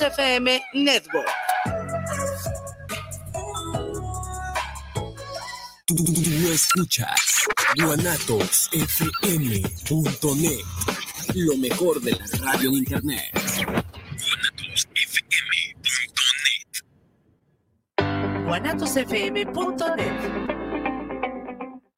FM Network. Tú, escuchas guanatosfm.net, lo mejor de la radio en internet. guanatosfm.net. guanatosfm.net.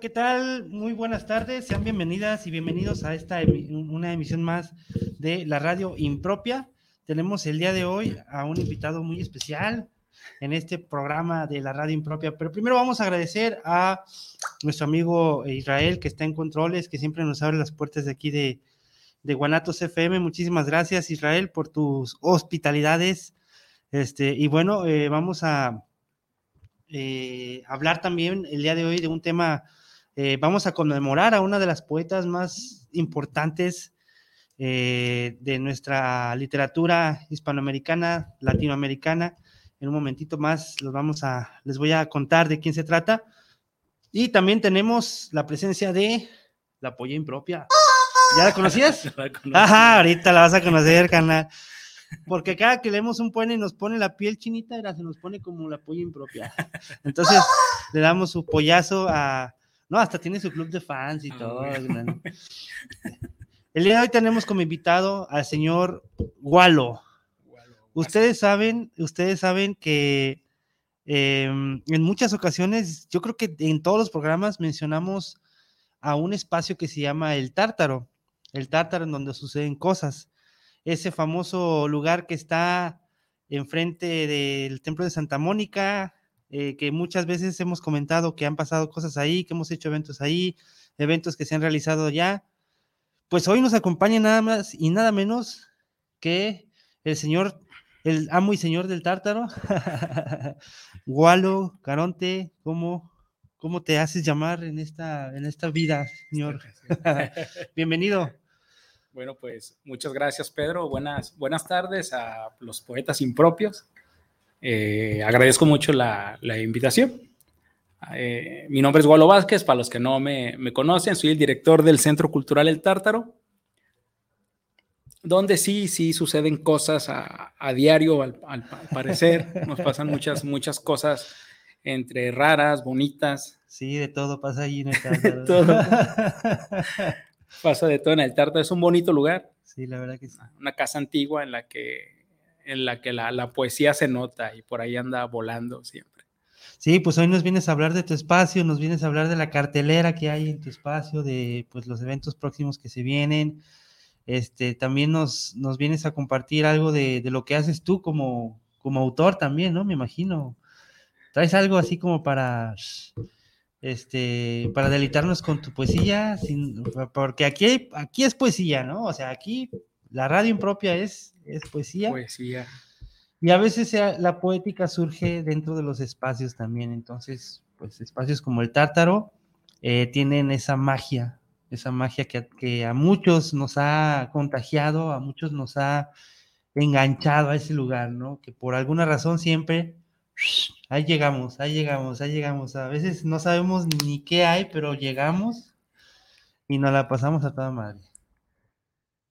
¿qué tal? Muy buenas tardes, sean bienvenidas y bienvenidos a esta una emisión más de la radio impropia. Tenemos el día de hoy a un invitado muy especial en este programa de la radio impropia, pero primero vamos a agradecer a nuestro amigo Israel que está en controles, que siempre nos abre las puertas de aquí de, de Guanatos FM. Muchísimas gracias Israel por tus hospitalidades. Este, y bueno, eh, vamos a eh, hablar también el día de hoy de un tema eh, vamos a conmemorar a una de las poetas más importantes eh, de nuestra literatura hispanoamericana, latinoamericana. En un momentito más los vamos a, les voy a contar de quién se trata. Y también tenemos la presencia de la polla impropia. ¿Ya la conocías? Ajá, ahorita la vas a conocer, canal. Porque cada que leemos un poema y nos pone la piel chinita, se nos pone como la polla impropia. Entonces, le damos su pollazo a, no, hasta tiene su club de fans y ah, todo. El día de hoy tenemos como invitado al señor Gualo. Ustedes saben, ustedes saben que em, en muchas ocasiones, yo creo que en todos los programas mencionamos a un espacio que se llama el Tártaro, el Tártaro en donde suceden cosas. Ese famoso lugar que está enfrente del Templo de Santa Mónica, eh, que muchas veces hemos comentado que han pasado cosas ahí, que hemos hecho eventos ahí, eventos que se han realizado ya. Pues hoy nos acompaña nada más y nada menos que el señor, el amo y señor del tártaro, Gualo Caronte, ¿cómo, ¿cómo te haces llamar en esta, en esta vida, señor? Bienvenido. Bueno, pues muchas gracias, Pedro. Buenas, buenas tardes a los poetas impropios. Eh, agradezco mucho la, invitación. Eh, mi nombre es Gualo Vázquez, para los que no me, conocen, soy el director del Centro Cultural El Tártaro, donde sí, sí suceden cosas a, diario, al, parecer, nos pasan muchas, muchas cosas entre raras, bonitas. Sí, de todo pasa ahí en el Tártaro. pasa de todo en el Tártaro, es un bonito lugar. Sí, la verdad que sí. Una casa antigua en la que en la que la, poesía se nota y por ahí anda volando siempre. Sí, pues hoy nos vienes a hablar de tu espacio, nos vienes a hablar de la cartelera que hay en tu espacio, de pues los eventos próximos que se vienen. Este, también nos, nos vienes a compartir algo de, lo que haces tú como, como autor también, ¿no? Me imagino. ¿Traes algo así como para, este, para deleitarnos con tu poesía? porque aquí, aquí es poesía, ¿no? O sea, aquí la radio impropia es, es poesía. Poesía. Y a veces la poética surge dentro de los espacios también. Entonces, pues espacios como el Tártaro eh, tienen esa magia, esa magia que, que, a muchos nos ha contagiado, a muchos nos ha enganchado a ese lugar, ¿no? Que por alguna razón siempre, ahí llegamos, ahí llegamos, ahí llegamos. A veces no sabemos ni qué hay, pero llegamos y nos la pasamos a toda madre.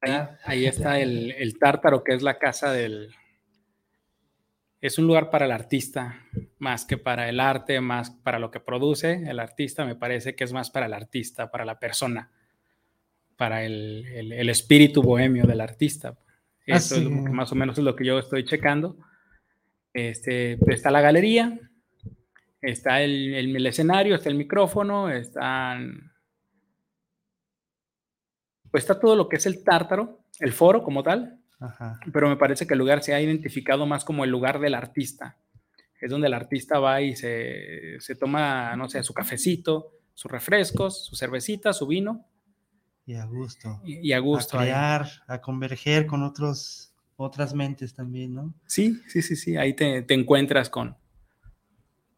Ahí, está el, tártaro, que es la casa del... Es un lugar para el artista, más que para el arte, más para lo que produce. El artista me parece que es más para el artista, para la persona, para el, espíritu bohemio del artista. Eso es más o menos es lo que yo estoy checando. Este, está la galería, está el, el, escenario, está el micrófono, están pues está todo lo que es el tártaro, el foro como tal, pero me parece que el lugar se ha identificado más como el lugar del artista. Es donde el artista va y se, se toma, no sé, su cafecito, sus refrescos, su cervecita, su vino. Y a gusto. Y, a gusto. A crear, a converger con otros, otras mentes también, ¿no? Sí, sí, sí, sí. Ahí te, te encuentras con,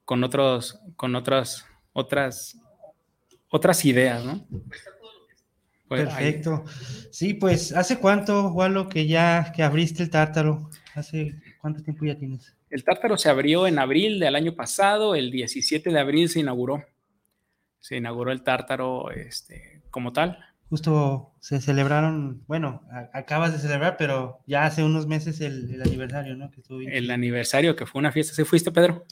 con otros, con otras, otras, otras ideas, ¿no? Pues Perfecto. Sí, pues, ¿hace cuánto, Walo, que ya que abriste el tártaro? ¿Hace cuánto tiempo ya tienes? El tártaro se abrió en abril del año pasado, el 17 de abril se inauguró. Se inauguró el tártaro este, como tal. Justo se celebraron, bueno, acabas de celebrar, pero ya hace unos meses el, aniversario, ¿no? Que el aniversario, que fue una fiesta. ¿Se fuiste, Pedro?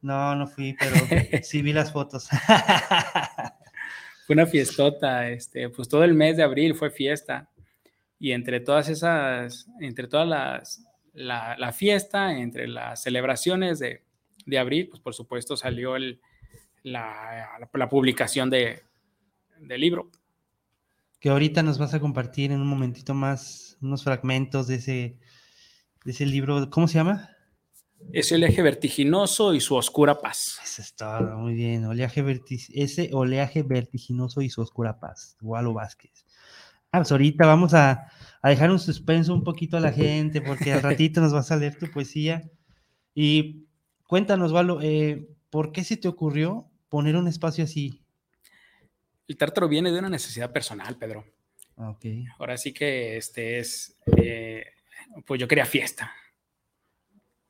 No, no fui, pero sí vi las fotos. fue una fiestota, este, pues todo el mes de abril fue fiesta. Y entre todas esas, entre todas las, la, fiesta, entre las celebraciones de, abril, pues por supuesto salió el, la, publicación de, del libro. Que ahorita nos vas a compartir en un momentito más unos fragmentos de ese, de ese libro. ¿Cómo se llama? Es el eje vertiginoso y su oscura paz. Eso es todo, muy bien. Oleaje ese oleaje vertiginoso y su oscura paz. Walo Vázquez. Ah, pues ahorita vamos a, dejar un suspenso un poquito a la gente, porque al ratito nos vas a leer tu poesía. Y cuéntanos, Walo, eh, ¿por qué se te ocurrió poner un espacio así? El tártaro viene de una necesidad personal, Pedro. Ah, ok. Ahora sí que este es, eh, pues yo quería fiesta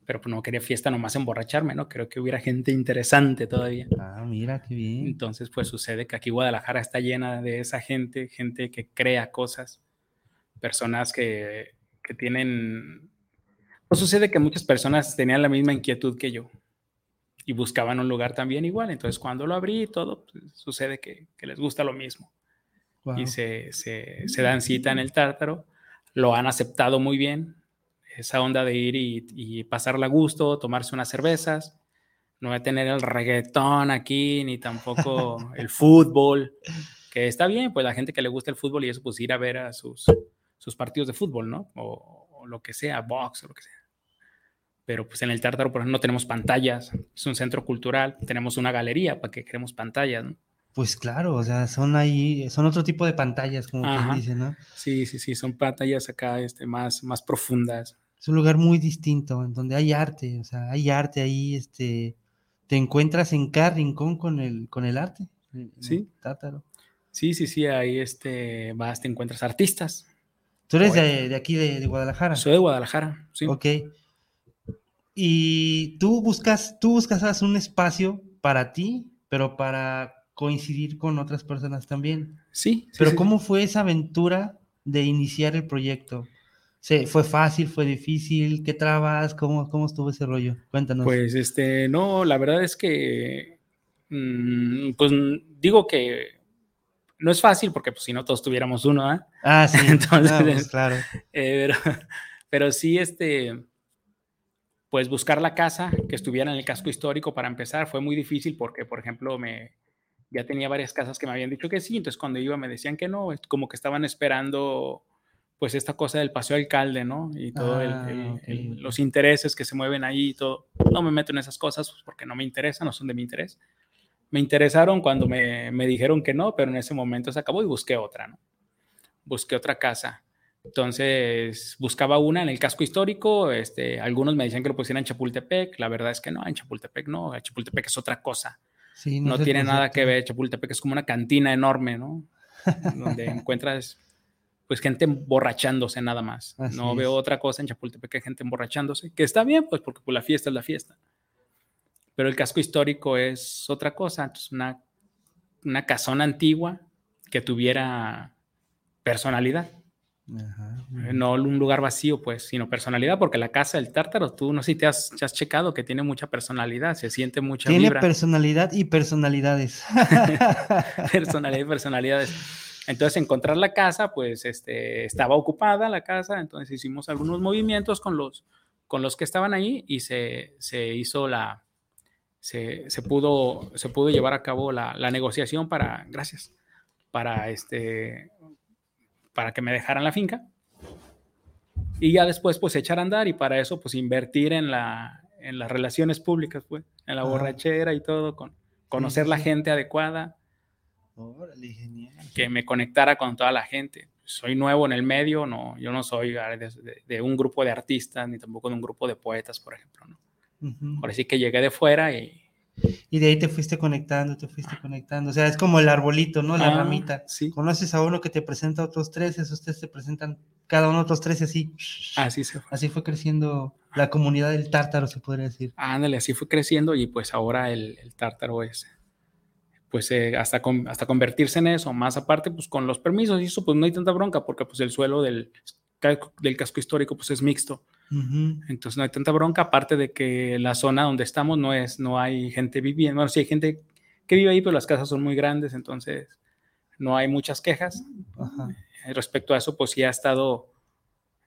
pero pues no quería fiesta nomás emborracharme, ¿no? Creo que hubiera gente interesante todavía. Ah, mira, qué bien. Entonces, pues sucede que aquí Guadalajara está llena de esa gente, gente que crea cosas, personas que, que tienen... Pues sucede que muchas personas tenían la misma inquietud que yo y buscaban un lugar también igual. Entonces, cuando lo abrí todo, pues, sucede que, que, les gusta lo mismo. Y se, se, se dan cita en el tártaro, lo han aceptado muy bien, esa onda de ir y, y pasarla a gusto, tomarse unas cervezas. No voy a tener el reggaetón aquí, ni tampoco el fútbol, que está bien, pues la gente que le gusta el fútbol y eso, pues ir a ver a sus, sus partidos de fútbol, ¿no? O, lo que sea, box o lo que sea. Pero pues en el Tártaro, por ejemplo, no tenemos pantallas, es un centro cultural, tenemos una galería para que queremos pantallas, ¿no? Pues claro, o sea, son ahí, son otro tipo de pantallas, como dicen, ¿no? Sí, sí, sí, son pantallas acá este, más, más profundas. Es un lugar muy distinto, en donde hay arte, o sea, hay arte ahí, este, te encuentras en cada rincón con el, con el arte. Sí. Tátaro. Sí, sí, sí, ahí este, vas, te encuentras artistas. ¿Tú eres de, aquí, de, Guadalajara? Soy de Guadalajara, sí. Ok. Y tú buscas, tú buscas un espacio para ti, pero para coincidir con otras personas también. Sí. pero ¿cómo fue esa aventura de iniciar el proyecto? ¿Fue fácil? ¿Fue difícil? ¿Qué trabas? ¿Cómo, ¿Cómo estuvo ese rollo? Cuéntanos. Pues este, no, la verdad es que, mm, pues digo que no es fácil porque pues si no todos tuviéramos uno, ¿ah? Ah, sí, entonces, pues, claro. Eh, pero, pero, sí, este, pues buscar la casa que estuviera en el casco histórico para empezar fue muy difícil porque, por ejemplo, me, ya tenía varias casas que me habían dicho que sí, entonces cuando iba me decían que no, como que estaban esperando pues esta cosa del paseo alcalde, ¿no? Y todos ah, los intereses que se mueven ahí y todo. No me meto en esas cosas porque no me interesan, no son de mi interés. Me interesaron cuando me, me, dijeron que no, pero en ese momento se acabó y busqué otra, ¿no? Busqué otra casa. Entonces buscaba una en el casco histórico, este, algunos me decían que lo pusieran en Chapultepec, la verdad es que no, en Chapultepec no, Chapultepec es otra cosa. Sí, no, tiene nada que ver, Chapultepec es como una cantina enorme, ¿no? Donde encuentras pues gente emborrachándose nada más. no veo otra cosa en Chapultepec que gente emborrachándose, que está bien, pues porque pues, la fiesta es la fiesta. Pero el casco histórico es otra cosa, entonces una, una casona antigua que tuviera personalidad. no un lugar vacío, pues, sino personalidad, porque la casa del tártaro, tú no sé si te has, has checado que tiene mucha personalidad, se siente mucha Tiene personalidad y personalidades. personalidad y personalidades. Entonces, encontrar la casa, pues este, estaba ocupada la casa, entonces hicimos algunos movimientos con los, con los que estaban ahí y se, se hizo la, se, se, pudo, se pudo llevar a cabo la, la, negociación para, gracias, para, este, para que me dejaran la finca. y ya después pues echar a andar y para eso pues invertir en, la, en las relaciones públicas, pues, en la borrachera y todo, con conocer la gente adecuada. Órale, genial. Que me conectara con toda la gente. Soy nuevo en el medio, no, yo no soy de, de un grupo de artistas ni tampoco de un grupo de poetas, por ejemplo, ¿no? Por así que llegué de fuera y... Y de ahí te fuiste conectando, te fuiste conectando. O sea, es como el arbolito, ¿no? La Ah, ramita. Sí, Conoces a uno que te presenta a otros tres, esos tres te presentan cada uno otros tres y así. así se fue. Así fue creciendo la comunidad del tártaro, se podría decir. Ándale, así fue creciendo y pues ahora el, el tártaro es, pues eh, hasta, con- hasta convertirse en eso, más aparte pues con los permisos y eso pues no hay tanta bronca porque pues el suelo del, del casco histórico pues es mixto, entonces no hay tanta bronca, aparte de que la zona donde estamos no es, no hay gente viviendo, bueno sí hay gente que vive ahí, pero las casas son muy grandes, entonces no hay muchas quejas, Ajá. Eh, respecto a eso, pues sí ha estado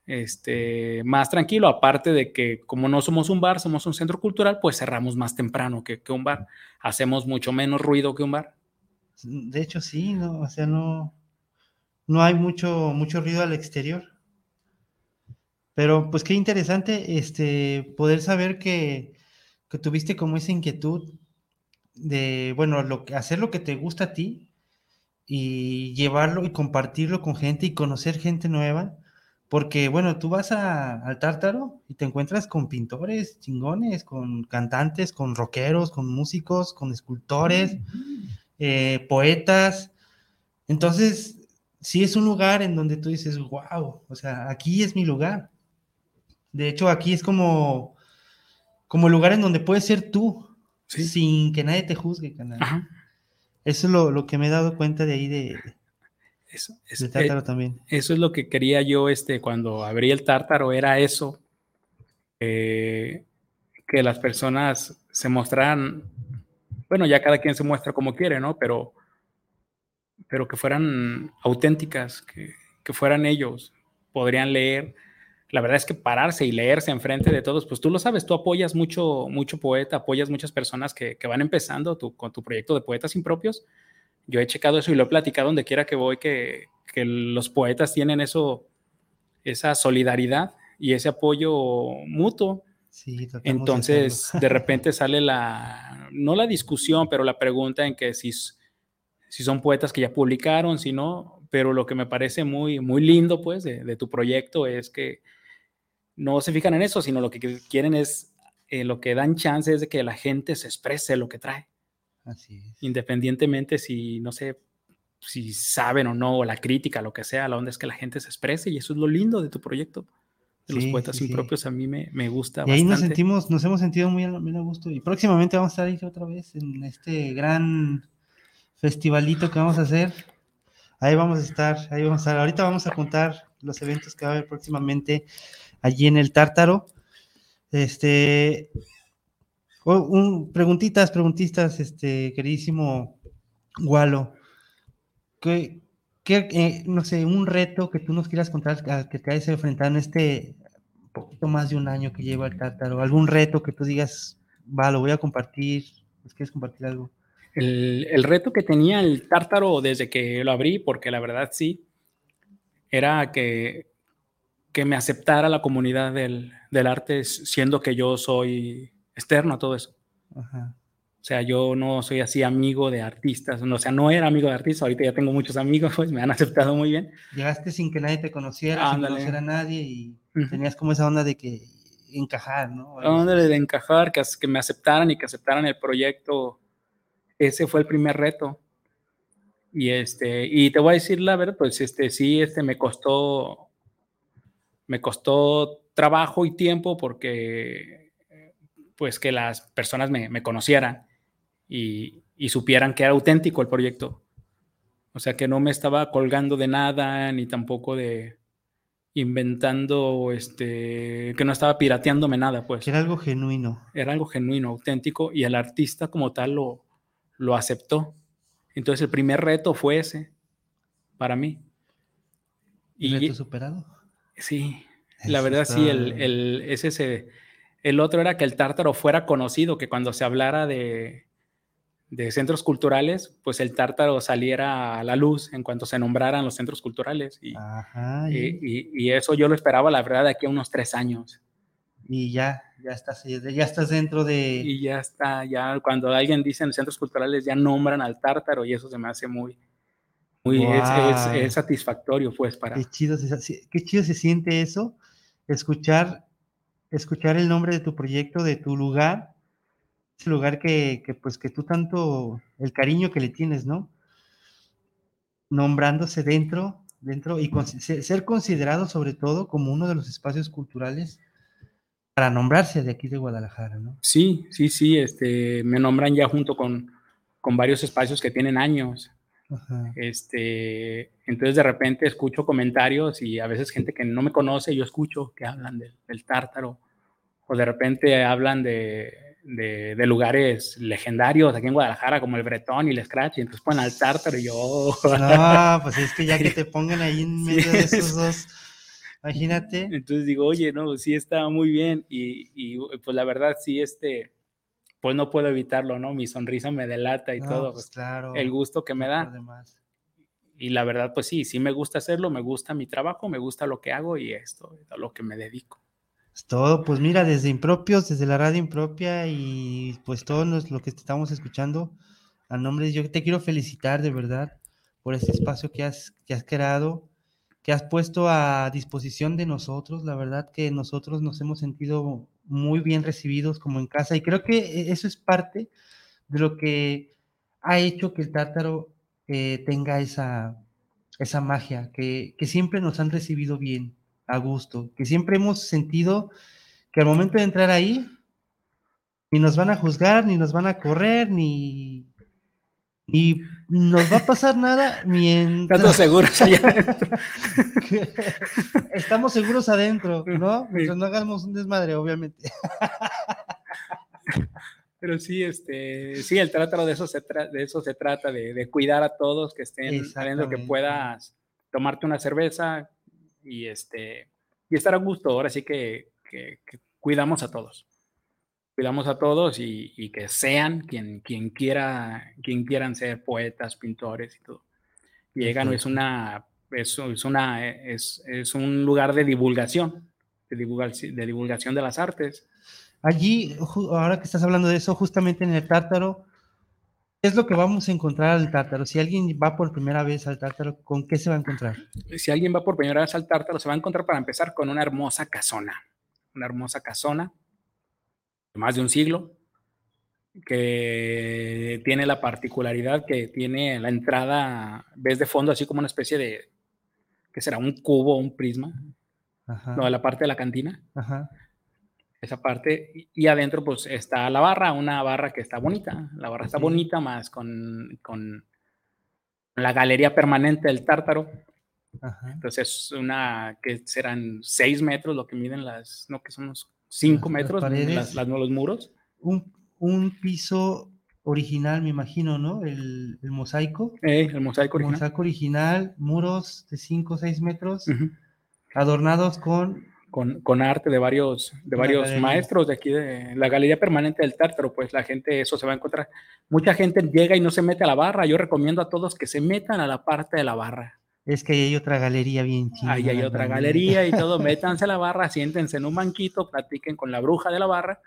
este, más tranquilo, aparte de que como no somos un bar, somos un centro cultural, pues cerramos más temprano que, que un bar, hacemos mucho menos ruido que un bar. De hecho, sí, ¿no? O sea, no, no hay mucho, mucho ruido al exterior. Pero pues qué interesante este, poder saber que, que tuviste como esa inquietud de, bueno, hacer lo que te gusta a ti y llevarlo y compartirlo con gente y conocer gente nueva. Porque, bueno, tú vas a- al Tártaro y te encuentras con pintores chingones, con cantantes, con rockeros, con músicos, con escultores, eh, poetas. Entonces, sí es un lugar en donde tú dices, wow, o sea, aquí es mi lugar. De hecho, aquí es como, como el lugar en donde puedes ser tú, Sí. sin que nadie te juzgue, canal. Eso es lo, lo que me he dado cuenta de ahí de, Eso, es- del eh, Tártaro también. eso es lo que quería yo este, cuando abrí el tártaro, era eso, eh, que las personas se mostraran, bueno, ya cada quien se muestra como quiere, ¿no? Pero, pero que fueran auténticas, que, que fueran ellos, podrían leer. La verdad es que pararse y leerse enfrente de todos, pues tú lo sabes, tú apoyas mucho, mucho poeta, apoyas muchas personas que, que van empezando tu- con tu proyecto de poetas impropios. Yo he checado eso y lo he platicado donde quiera que voy, que, que los poetas tienen eso, esa solidaridad y ese apoyo mutuo. Sí, Entonces, de repente sale la, no la discusión, pero la pregunta en que si, si son poetas que ya publicaron, si no, pero lo que me parece muy, muy lindo, pues, de, de tu proyecto es que no se fijan en eso, sino lo que qu- quieren es, eh, lo que dan chance es de que la gente se exprese lo que trae, Así es. independientemente si, no sé, si saben o no, o la crítica, lo que sea, la onda es que la gente se exprese y eso es lo lindo de tu proyecto. De los Sí, poetas sí, sí. impropios a mí me, me gusta Y ahí nos bastante. sentimos, nos hemos sentido muy a, muy a gusto. Y próximamente vamos a estar ahí otra vez en este gran festivalito que vamos a hacer. Ahí vamos a estar, ahí vamos a estar. Ahorita vamos a contar los eventos que va a haber próximamente allí en el Tártaro. Este, oh, un, preguntitas, preguntitas, este, queridísimo Gualo. ¿Qué, qué, eh, no sé, un reto que tú nos quieras contar al que te hayas enfrentado en este poquito más de un año que lleva el Tártaro? ¿Algún reto que tú digas, va, lo voy a compartir? ¿Nos quieres compartir algo? El, el reto que tenía el tártaro desde que lo abrí, porque la verdad sí, era que, que me aceptara la comunidad del, del arte, siendo que yo soy externo a todo eso. Ajá. O sea, yo no soy así amigo de artistas, o sea, no era amigo de artistas, ahorita ya tengo muchos amigos, pues me han aceptado muy bien. Llegaste sin que nadie te conociera, sin conocer a nadie y tenías como esa onda de que encajar, ¿no? A donde de encajar, que, que me aceptaran y que aceptaran el proyecto, ese fue el primer reto. Y este, y te voy a decir la verdad, pues este sí, este me costó, me costó trabajo y tiempo porque pues que las personas me, me conocieran y, y supieran que era auténtico el proyecto. O sea, que no me estaba colgando de nada, ni tampoco de inventando, este, que no estaba pirateándome nada, pues Que era algo genuino. era algo genuino, auténtico, y el artista como tal lo, lo aceptó. Entonces el primer reto fue ese, para mí. ¿Y reto superado? sí, la verdad está- sí, el, el, es ese, el otro era que el tártaro fuera conocido, que cuando se hablara de, de centros culturales, pues el tártaro saliera a la luz en cuanto se nombraran los centros culturales. Y, y, eso yo lo esperaba, la verdad, de aquí a unos tres años. Y ya, ya estás, ya estás dentro de... Y ya está, ya cuando alguien dice en centros culturales, ya nombran al tártaro y eso se me hace muy, muy, es, satisfactorio, pues, para... Qué chido, se, qué chido se siente eso, escuchar, escuchar el nombre de tu proyecto, de tu lugar, ese lugar que, pues que tú tanto, el cariño que le tienes, ¿no? Nombrándose dentro, dentro y ser considerado sobre todo como uno de los espacios culturales para nombrarse de aquí de Guadalajara, ¿no? Sí, sí, sí, este, me nombran ya junto con, con varios espacios que tienen años. Este, entonces de repente escucho comentarios y a veces gente que no me conoce, yo escucho que hablan del tártaro o de repente hablan de, de, lugares legendarios aquí en Guadalajara, como el Bretón y el Scratch, y entonces ponen al Tártaro y yo... No, pues es que ya que te pongan ahí en medio de esos dos, imagínate. Entonces digo, oye, no, sí está muy bien, y, y, pues la verdad sí, este, pues no puedo evitarlo, ¿no? Mi sonrisa me delata y todo, pues, pues, claro, el gusto que me da. Y la verdad, pues sí, sí me gusta hacerlo, me gusta mi trabajo, me gusta lo que hago y esto, a lo que me dedico todo, pues mira, desde Impropios, desde la radio Impropia y pues todo lo que estamos escuchando, a nombre de yo te quiero felicitar de verdad por ese espacio que has, que has creado, que has puesto a disposición de nosotros. La verdad que nosotros nos hemos sentido muy bien recibidos como en casa y creo que e, eso es parte de lo que ha hecho que el tártaro eh, tenga esa, esa magia, que, que siempre nos han recibido bien a gusto, que siempre hemos sentido que al momento de entrar ahí, ni nos van a juzgar, ni nos van a correr, ni, ni nos va a pasar nada mientras... Estamos seguros allá Estamos seguros adentro, ¿no? Mientras no hagamos un desmadre, obviamente. Pero sí, este, sí, el trátaro de eso se, de eso se trata, de, de, cuidar a todos que estén sabiendo que puedas tomarte una cerveza, y, este, y estar a gusto. Ahora sí que, cuidamos a todos. Cuidamos a todos y, que sean quien, quien, quiera, quien quieran ser poetas, pintores y todo. Llegan, es una, es, es, una, es, es, un lugar de divulgación, de, divulgación, de divulgación de las artes. Allí, ahora que estás hablando de eso, justamente en el Tártaro, ¿Qué es lo que vamos a encontrar al tártaro? Si alguien va por primera vez al tártaro, ¿con qué se va a encontrar? Si alguien va por primera vez al tártaro, se va a encontrar para empezar con una hermosa casona. Una hermosa casona de más de un siglo, que tiene la particularidad que tiene la entrada, ves de fondo así como una especie de, ¿qué será? Un cubo, un prisma. Ajá. No, de la parte de la cantina. Ajá esa parte. Y adentro, pues está la barra, una barra que está bonita. La barra está bonita, más con, con la galería permanente del tártaro. Entonces, es una que serán seis metros lo que miden las, no, que son unos cinco metros las, las, los muros. Un, un, piso original, me imagino, ¿no? El, el mosaico. Eh, el mosaico original. El mosaico original, muros de cinco o seis metros, adornados con con, con, arte de varios, de varios maestros de aquí de la Galería Permanente del Tártaro, pues la gente eso se va a encontrar. Mucha gente llega y no se mete a la barra. Yo recomiendo a todos que se metan a la parte de la barra. Es que hay otra galería bien chida. Ahí hay otra galería y todo. Métanse a la barra, siéntense en un banquito, platiquen con la bruja de la barra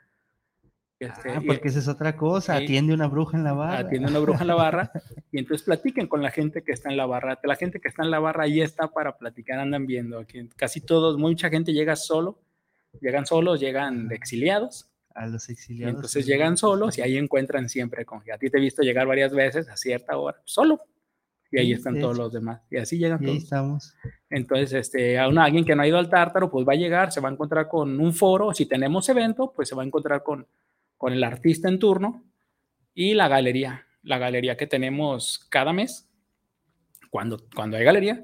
este, ah, porque esa es otra cosa, atiende una bruja en la barra. Atiende una bruja en la barra y entonces platiquen con la gente que está en la barra. La gente que está en la barra ahí está para platicar, andan viendo. Aquí casi todos, mucha gente llega solo, llegan solos, llegan de exiliados. A los exiliados. entonces llegan solos y ahí encuentran siempre con a ti te he visto llegar varias veces a cierta hora, solo. Y ahí están todos los demás. Y así llegan y todos. Ahí estamos. Entonces, este, a una, alguien que no ha ido al tártaro, pues va a llegar, se va a encontrar con un foro. Si tenemos evento, pues se va a encontrar con, con el artista en turno y la galería, la galería que tenemos cada mes, cuando, cuando hay galería,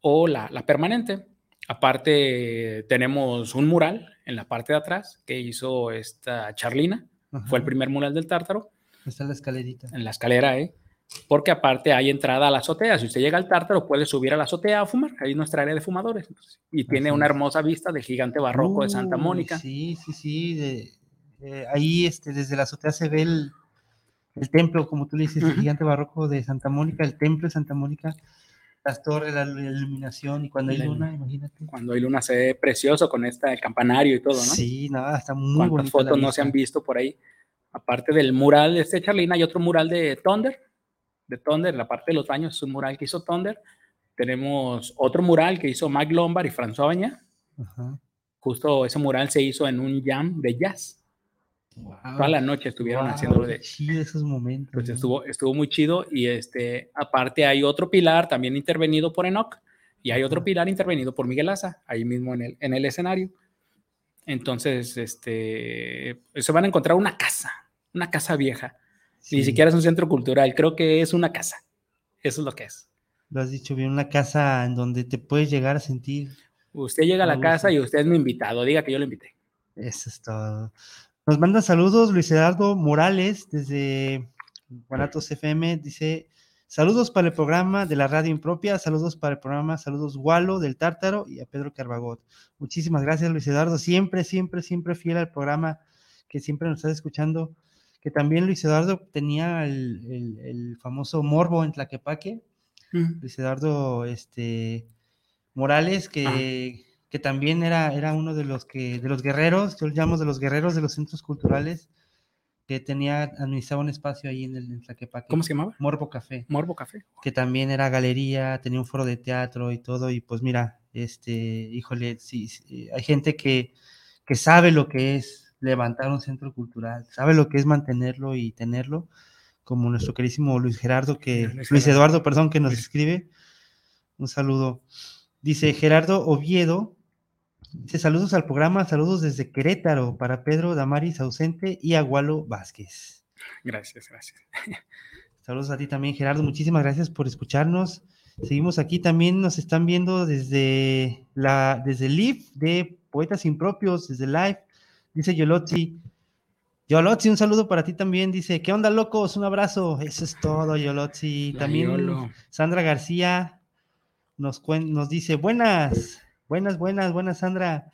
o la, la permanente. Aparte, tenemos un mural en la parte de atrás que hizo esta Charlina, fue el primer mural del Tártaro. Está en la escalerita. En la escalera, ¿eh? Porque aparte hay entrada a la azotea. Si usted llega al Tártaro, puede subir a la azotea a fumar. Ahí es nuestra área de fumadores. y tiene una hermosa vista del gigante barroco de Santa Mónica. Sí, sí, sí. De, eh, ahí este, desde la azotea se ve el, el templo, como tú le dices, el gigante barroco de Santa Mónica, el templo de Santa Mónica, las torres, la, la iluminación, y cuando hay La luna, imagínate. Cuando hay luna se ve precioso con este campanario y todo, ¿no? Sí, nada, está muy ¿Cuántas bonito. fotos no se han visto por ahí? Aparte del mural de este Charlina, hay otro mural de Thunder, de Thunder, la parte de los baños es un mural que hizo Thunder. Tenemos otro mural que hizo Mike Lombard y François Baña. Ajá. Justo ese mural se hizo en un jam de jazz. Wow. Toda la noche estuvieron Wow, haciéndolo de... Sí, esos momentos. Pues ¿no? estuvo, estuvo muy chido y este, aparte hay otro pilar también intervenido por Enoch y hay otro pilar intervenido por Miguel Asa, ahí mismo en el, en el escenario. Entonces, este, se van a encontrar una casa, una casa vieja. Sí, Ni siquiera es un centro cultural, creo que es una casa. Eso es lo que es. Lo has dicho bien, una casa en donde te puedes llegar a sentir. Usted llega a la casa y usted es mi invitado, diga que yo lo invité. Eso es todo. Nos manda saludos Luis Eduardo Morales desde Guanatos FM. Dice: Saludos para el programa de la radio impropia, saludos para el programa, saludos Gualo del Tártaro y a Pedro Carbagot. Muchísimas gracias, Luis Eduardo. Siempre, siempre, siempre fiel al programa que siempre nos estás escuchando. Que también Luis Eduardo tenía el, el- el famoso morbo en Tlaquepaque. Luis Eduardo este, Morales, que, que también era, era uno de los que, de los guerreros, yo lo llamo de los guerreros de los centros culturales, que tenía, administraba un espacio ahí en el en Tlaquepaque. ¿Cómo se llamaba? Morbo Café, Morbo Café. que también era galería, tenía un foro de teatro y todo, y pues mira, este, híjole, sí, sí, hay gente que, que sabe lo que es levantar un centro cultural, sabe lo que es mantenerlo y tenerlo, como nuestro querísimo Luis Gerardo, que, Luis. Eduardo, perdón, que nos Luis. escribe. Un saludo. Dice Gerardo Oviedo, dice saludos al programa, saludos desde Querétaro para Pedro Damaris ausente y Agualo Vázquez. Gracias, gracias. Saludos a ti también, Gerardo. Muchísimas gracias por escucharnos. Seguimos aquí también, nos están viendo desde la desde el live de Poetas Impropios, desde live. Dice Yolotzi. Yolotzi, un saludo para ti también. Dice, ¿qué onda, locos? Un abrazo. Eso es todo, Yolotzi. También Yolo. Sandra García nos, nos dice, buenas, buenas, buenas, buenas, Sandra.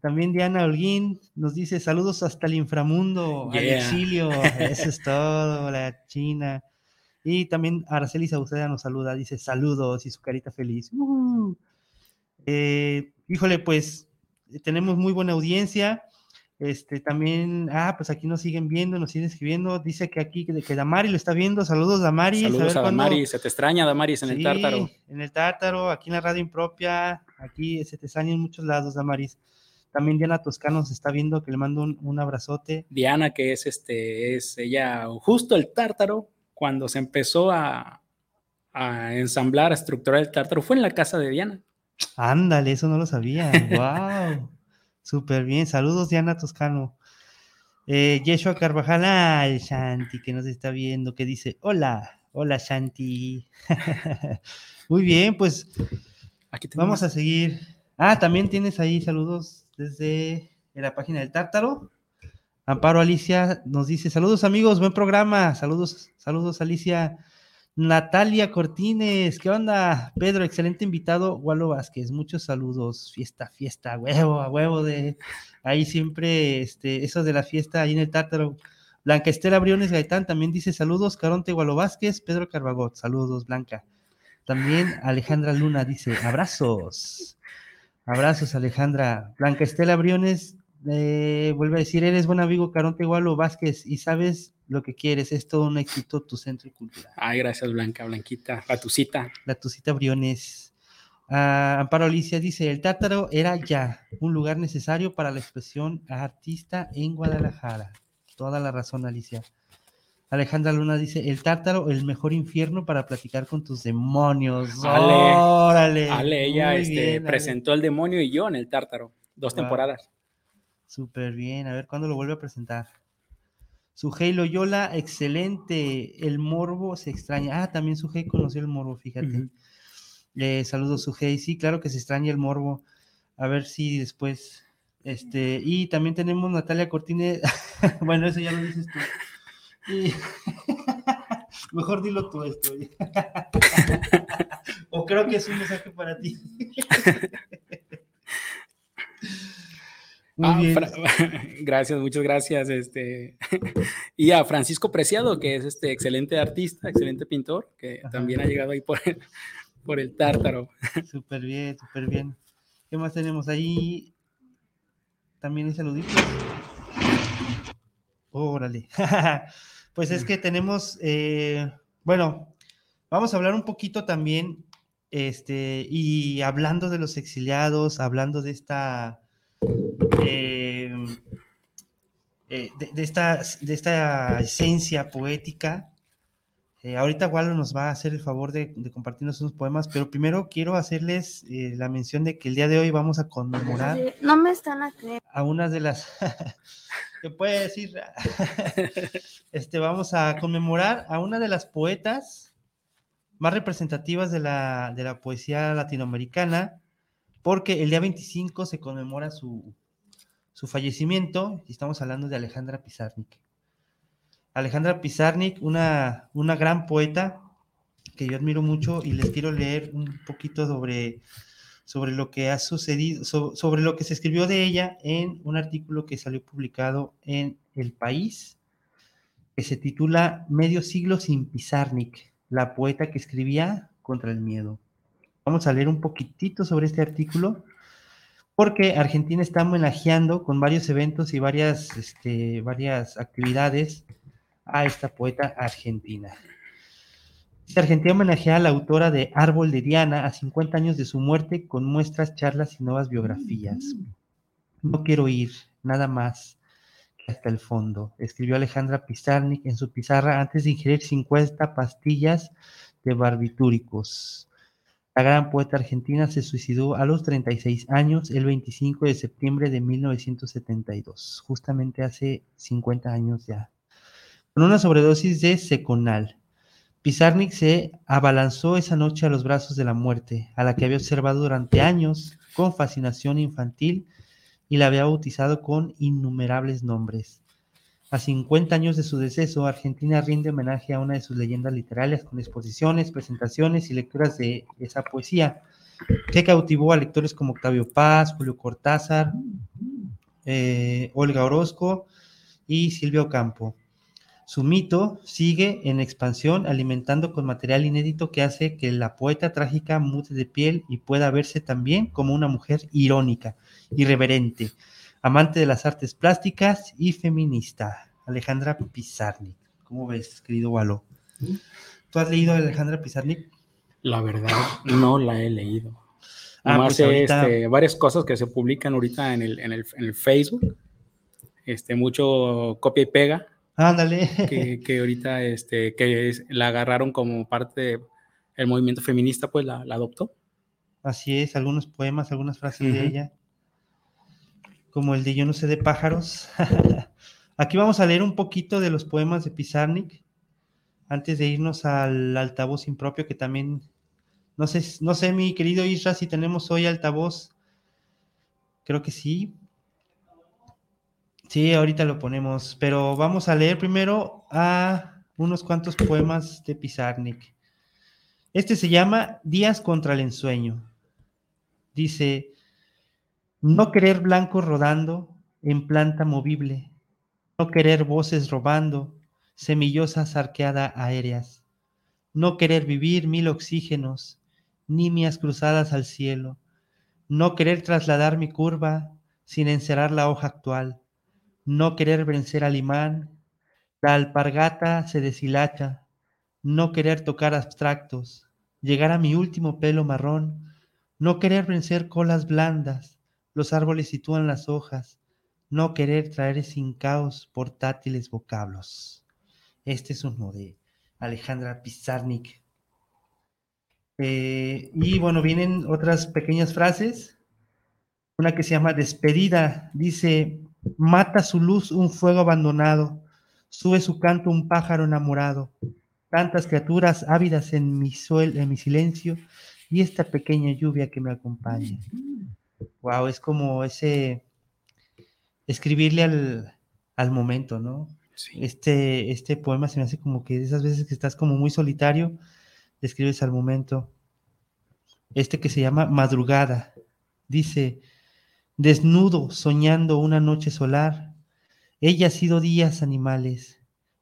También Diana Holguín nos dice, saludos hasta el inframundo, al exilio. Eso es todo, la China. Y también Araceli Sauceda nos saluda, dice saludos y su carita feliz. Uh. Eh, híjole, pues tenemos muy buena audiencia. Este también, ah, pues aquí nos siguen viendo, nos siguen escribiendo. Dice que aquí, que, que Damari lo está viendo. Saludos, Damari. Saludos a cuándo- Damaris. Se te extraña, Damaris, en el tártaro. En el Tártaro, aquí en la radio impropia, aquí se te extraña en muchos lados, Damaris. También Diana Toscano se está viendo, que le mando un, un abrazote. Diana, que es este, es ella justo el tártaro, cuando se empezó a, a ensamblar, a estructurar el tártaro, fue en la casa de Diana. Ándale, eso no lo sabía. wow. Súper bien. Saludos, Diana Toscano. Eh, Yeshua Carvajal, ay, Shanti, que nos está viendo, que dice, hola, hola, Shanti. Muy bien, pues Aquí Vamos a seguir. Ah, también tienes ahí saludos desde la página del Tártaro. Amparo Alicia nos dice: Saludos, amigos, buen programa. Saludos, saludos, Alicia. Natalia Cortines, ¿qué onda? Pedro, excelente invitado. Walo Vázquez, muchos saludos. Fiesta, fiesta, huevo, a huevo de ahí siempre, este, eso de la fiesta ahí en el Tártaro. Blanca Estela Briones Gaitán también dice saludos, Caronte Gualo Vázquez, Pedro Carbagot, saludos, Blanca. También Alejandra Luna dice abrazos. Abrazos, Alejandra. Blanca Estela Briones eh, vuelve a decir, eres buen amigo Caronte Gualo Vázquez y sabes lo que quieres, es todo un éxito tu centro cultural. Ay, gracias, Blanca, Blanquita, la tucita. La Tucita Briones. Ah, Amparo Alicia dice, el Tártaro era ya un lugar necesario para la expresión artista en Guadalajara. Toda la razón, Alicia. Alejandra Luna dice, el Tártaro, el mejor infierno para platicar con tus demonios. Ale, Órale. Ale, ella este, bien, Ale. presentó El Demonio y yo en el Tártaro, dos Wow. temporadas. Súper bien, a ver cuándo lo vuelve a presentar. Sujei Loyola, excelente. El morbo se extraña. Ah, también Sujei conoció el morbo, fíjate. Ujú. Eh, saludos, Sujei. Sí, claro que se extraña el morbo. A ver si después. Este, y también tenemos Natalia Cortines. bueno, eso ya lo dices tú. Y- Mejor dilo tú esto. o creo que es un mensaje para ti. Ah, gracias, muchas gracias. Este, y a Francisco Preciado, que es este excelente artista, excelente pintor, que también ha llegado ahí por el, por el tártaro. Súper bien, súper bien. ¿Qué más tenemos ahí? También hay saluditos. Órale. pues es que tenemos, eh, bueno, vamos a hablar un poquito también, este, y hablando de los exiliados, hablando de esta Em, eh, de, esta, de esta esencia poética. Eh, ahorita Walo nos va a hacer el favor de, compartirnos unos poemas, pero primero quiero hacerles eh, la mención de que el día de hoy vamos a conmemorar. No me están a A una de las. ¿Qué puede decir? este, vamos a conmemorar a una de las poetas más representativas de la, de la poesía latinoamericana, porque el día 25 se conmemora su, su fallecimiento, y estamos hablando de Alejandra Pizarnik. Alejandra Pizarnik, una, una gran poeta que yo admiro mucho y les quiero leer un poquito sobre, sobre lo que ha sucedido, sobre lo que se escribió de ella en un artículo que salió publicado en El País, que se titula Medio siglo sin Pizarnik, la poeta que escribía contra el miedo. Vamos a leer un poquitito sobre este artículo porque Argentina está homenajeando con varios eventos y varias, este, varias actividades a esta poeta argentina. Argentina homenajea a la autora de Árbol de Diana a 50 años de su muerte con muestras, charlas y nuevas biografías. No quiero ir, nada más que hasta el fondo, escribió Alejandra Pizarnik en su pizarra antes de ingerir 50 pastillas de barbitúricos. La gran poeta argentina se suicidó a los 36 años el 25 de septiembre de 1972, justamente hace 50 años ya, con una sobredosis de seconal. Pizarnik se abalanzó esa noche a los brazos de la muerte, a la que había observado durante años con fascinación infantil y la había bautizado con innumerables nombres. A 50 años de su deceso, Argentina rinde homenaje a una de sus leyendas literarias con exposiciones, presentaciones y lecturas de esa poesía, que cautivó a lectores como Octavio Paz, Julio Cortázar, eh, Olga Orozco y Silvio Campo. Su mito sigue en expansión, alimentando con material inédito que hace que la poeta trágica mute de piel y pueda verse también como una mujer irónica, irreverente, amante de las artes plásticas y feminista, Alejandra Pizarnik. ¿Cómo ves, querido Walo? ¿Tú has leído a Alejandra Pizarnik? La verdad, no la he leído. Ah, pues este, varias cosas que se publican ahorita en el, en el, Facebook. Este, mucho copia y pega. Ándale. Que, ahorita este, que la agarraron como parte del movimiento feminista, pues la, adoptó. Así es, algunos poemas, algunas frases de ella como el de Yo no sé de pájaros. Aquí vamos a leer un poquito de los poemas de Pizarnik antes de irnos al altavoz impropio que también no sé, no sé mi querido Isra si tenemos hoy altavoz. Creo que sí. Sí, ahorita lo ponemos, pero vamos a leer primero a unos cuantos poemas de Pizarnik. Este se llama Días contra el ensueño. Dice, no querer blancos rodando en planta movible, no querer voces robando, semillosas arqueadas aéreas, no querer vivir mil oxígenos, nimias cruzadas al cielo, no querer trasladar mi curva sin encerrar la hoja actual, no querer vencer al imán, la alpargata se deshilacha, no querer tocar abstractos, llegar a mi último pelo marrón, no querer vencer colas blandas, los árboles sitúan las hojas, no querer traer sin caos portátiles vocablos. Este es uno de Alejandra Pizarnik. Eh, y bueno, vienen otras pequeñas frases. Una que se llama despedida. Dice, mata su luz un fuego abandonado, sube su canto un pájaro enamorado. Tantas criaturas ávidas en mi, en mi silencio y esta pequeña lluvia que me acompaña. Wow, es como ese escribirle al, momento, ¿no? Este, este poema se me hace como que esas veces que estás como muy solitario, escribes al momento. Este que se llama Madrugada. Dice, desnudo, soñando una noche solar. Ella ha sido días animales.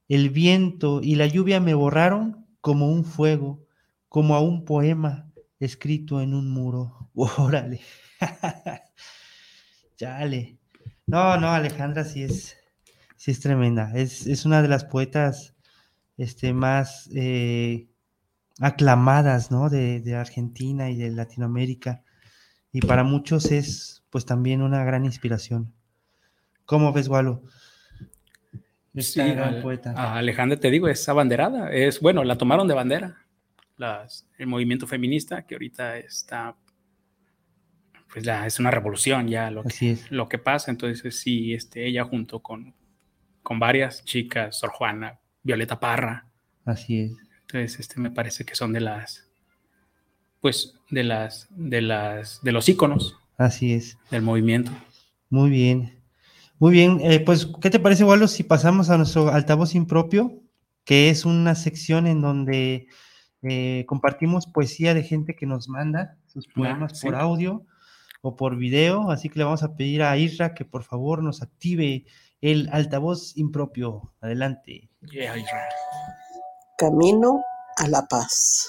El viento y la lluvia me borraron como un fuego, como a un poema escrito en un muro. Órale. Chale. No, no, Alejandra sí es, sí es tremenda. Es, es una de las poetas este, más eh, aclamadas, ¿no? De, de, Argentina y de Latinoamérica. Y para muchos es, pues, también una gran inspiración. ¿Cómo ves, Walo? Sí, gran poeta. A Alejandra, te digo, es abanderada. Es, bueno, la tomaron de bandera. Las, el movimiento feminista que ahorita está pues la, es una revolución ya lo que, lo que pasa. Entonces, sí, este, ella junto con, con varias chicas, Sor Juana, Violeta Parra. Así es. Entonces, este, me parece que son de las, pues, de las, de las, de los íconos. Así es. Del movimiento. Muy bien. Muy bien, eh, pues, ¿qué te parece, Wallo, si pasamos a nuestro altavoz impropio, que es una sección en donde eh, compartimos poesía de gente que nos manda sus poemas por audio o por video, así que le vamos a pedir a Isra que por favor nos active el altavoz impropio. Adelante. Camino a la paz.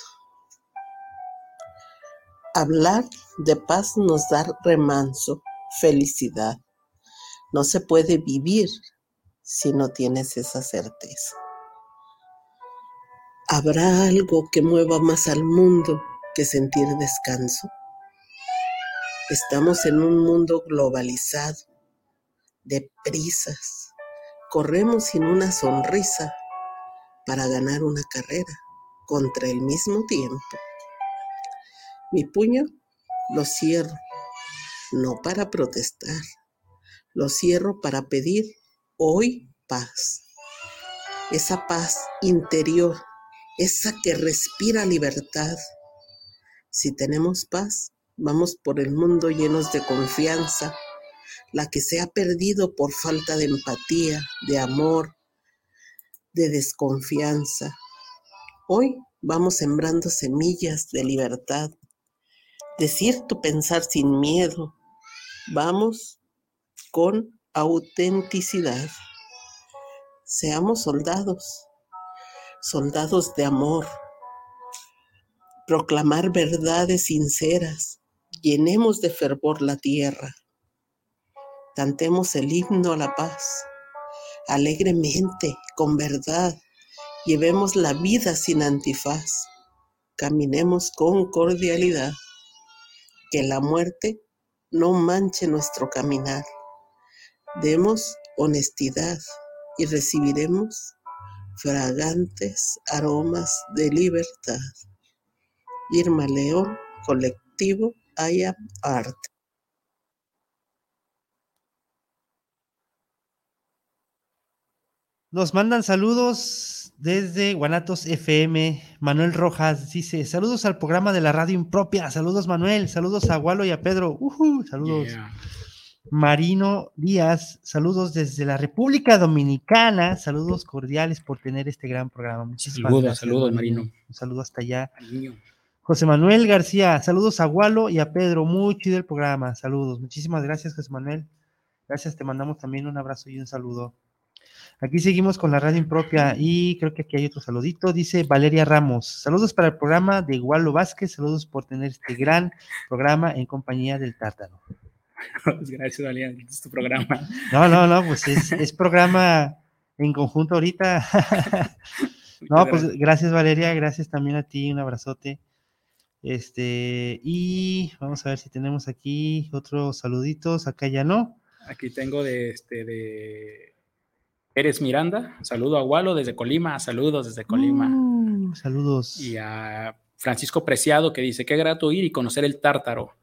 Hablar de paz nos da remanso, felicidad. No se puede vivir si no tienes esa certeza. ¿Habrá algo que mueva más al mundo que sentir descanso? Estamos en un mundo globalizado, de prisas. Corremos sin una sonrisa para ganar una carrera contra el mismo tiempo. Mi puño lo cierro, no para protestar, lo cierro para pedir hoy paz. Esa paz interior, esa que respira libertad. Si tenemos paz, Vamos por el mundo llenos de confianza, la que se ha perdido por falta de empatía, de amor, de desconfianza. Hoy vamos sembrando semillas de libertad, de cierto pensar sin miedo. Vamos con autenticidad. Seamos soldados, soldados de amor, proclamar verdades sinceras, llenemos de fervor la tierra. Cantemos el himno a la paz, alegremente, con verdad. Llevemos la vida sin antifaz. Caminemos con cordialidad. Que la muerte no manche nuestro caminar. Demos honestidad y recibiremos fragantes aromas de libertad. Irma León, colectivo Art. Nos mandan saludos desde Guanatos FM. Manuel Rojas dice: Saludos al programa de la radio impropia. Saludos, Manuel. Saludos a Gualo y a Pedro. saludos. Marino Díaz, saludos desde la República Dominicana. Saludos cordiales por tener este gran programa. Muchísimas saludos, gracias. Saludos, Marino. Un saludo hasta allá. José Manuel García, saludos a Gualo y a Pedro, muy chido el programa, saludos. Muchísimas gracias, José Manuel. Gracias, te mandamos también un abrazo y un saludo. Aquí seguimos con la radio impropia y creo que aquí hay otro saludito. Dice Valeria Ramos, saludos para el programa de Gualo Vázquez, saludos por tener este gran programa en compañía del Tártaro. Gracias, Valeria, es tu programa. No, no, no, pues es, es programa en conjunto ahorita. no, pues gracias, Valeria, gracias también a ti, un abrazote. Este, y vamos a ver si tenemos aquí otros saluditos. Acá ya no. Aquí tengo de este de Eres Miranda. Saludo a Walo desde Colima. Saludos desde Colima. Uh, saludos. Y a Francisco Preciado que dice: Qué grato ir y conocer el tártaro.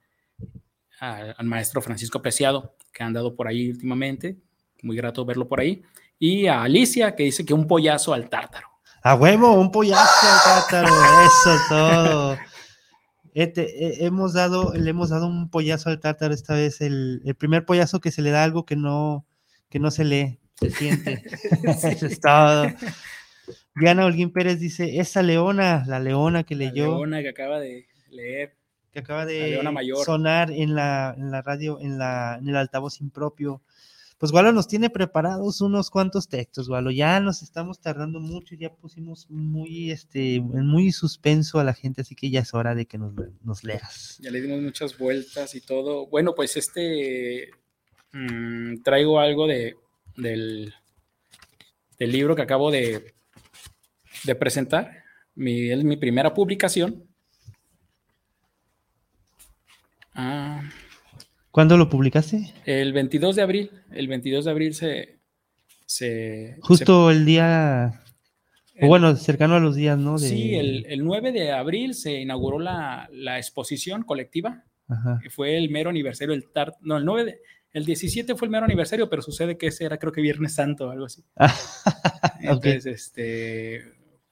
al maestro Francisco Preciado que ha andado por ahí últimamente. Muy grato verlo por ahí. Y a Alicia que dice que un pollazo al tártaro. A huevo, un pollazo al tártaro. Eso todo. Este, hemos dado, le hemos dado un pollazo al tártaro esta vez, el, primer pollazo que se le da algo que no, que no se lee, se siente. Eso es todo. Diana Holguín Pérez dice, esa leona, la leona que leyó. La leona que acaba de leer. que acaba de sonar en la, en la radio, en, la, en el altavoz impropio. Pues Gualo nos tiene preparados unos cuantos textos, Gualo. Ya nos estamos tardando mucho, ya pusimos muy, este, muy suspenso a la gente, así que ya es hora de que nos, nos leas. Ya le dimos muchas vueltas y todo. Bueno, pues este mm, traigo algo de del, del libro que acabo de, de presentar. Mi, es mi primera publicación. Ah, ¿Cuándo lo publicaste? el 22 de abril. El 22 de abril se. se Justo el día, o bueno, cercano a los días, ¿no? De- Sí, el, el 9 de abril se inauguró la, la exposición colectiva. Ajá. que Fue el mero aniversario del TART. No, el 9 de- el 17 fue el mero aniversario, pero sucede que ese era creo que Viernes Santo o algo así. Entonces, este,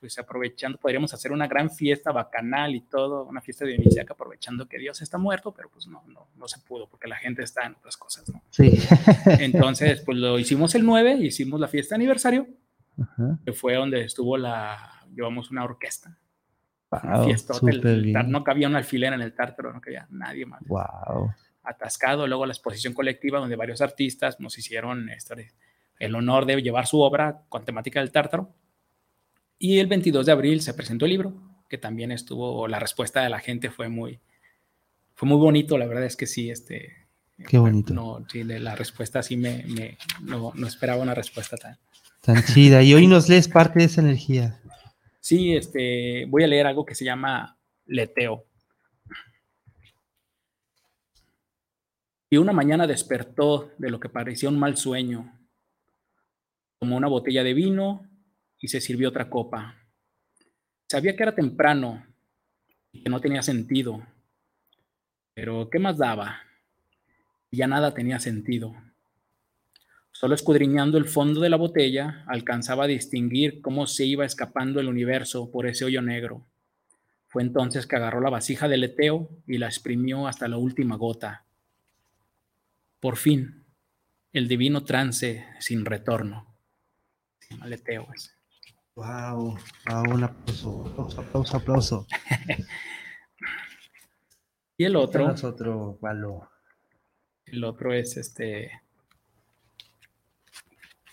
pues aprovechando, podríamos hacer una gran fiesta bacanal y todo, una fiesta de Dionisiaca, aprovechando que Dios está muerto, pero pues no, no, no se pudo porque la gente está en otras cosas, ¿no? Sí. Entonces, pues lo hicimos el 9, hicimos la fiesta de aniversario, Ajá. que fue donde estuvo la, llevamos una orquesta, Wow, bien. no cabía un alfiler en el tártaro, no cabía nadie más Wow. atascado, luego la exposición colectiva donde varios artistas nos hicieron este, el honor de llevar su obra con temática del tártaro. Y el 22 de abril se presentó el libro, que también estuvo, la respuesta de la gente fue muy, fue muy bonito, la verdad es que sí, este... Qué bonito. No, sí, la respuesta sí me, me- no, no esperaba una respuesta tan... Tan chida. Y hoy nos lees parte de esa energía. Sí, este, voy a leer algo que se llama leteo. Y una mañana despertó de lo que parecía un mal sueño. Tomó una botella de vino y se sirvió otra copa. Sabía que era temprano y que no tenía sentido. Pero ¿qué más daba? Ya nada tenía sentido. Solo escudriñando el fondo de la botella, alcanzaba a distinguir cómo se iba escapando el universo por ese hoyo negro. Fue entonces que agarró la vasija del leteo y la exprimió hasta la última gota. Por fin, el divino trance sin retorno. Wow. un aplauso, aplauso, aplauso, aplauso. Y el otro, Tenemos otro Gualo. el otro es este.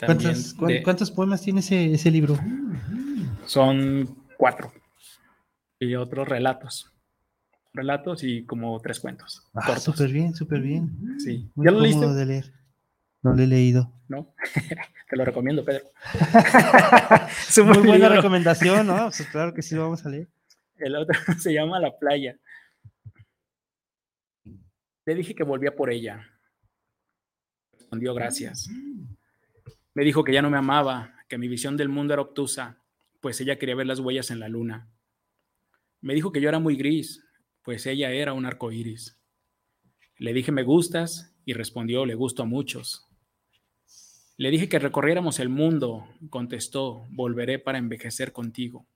¿Cuántos, cuán- de- cuántos poemas tiene ese, ese libro? son cuatro. Y otros relatos. Relatos y como tres cuentos. Ah, súper bien, súper bien. Sí. Muy ¿Ya lo leíste? de leer. No lo he leído. ¿No? Te lo recomiendo, Pedro. Es un Muy buen buena libro. recomendación, ¿no? Pues claro que sí lo vamos a leer. El otro se llama La Playa. Le dije que volvía por ella. Respondió gracias. Me dijo que ya no me amaba, que mi visión del mundo era obtusa, pues ella quería ver las huellas en la luna. Me dijo que yo era muy gris, pues ella era un arco iris. Le dije me gustas y respondió le gusto a muchos. Le dije que recorriéramos el mundo, contestó, volveré para envejecer contigo.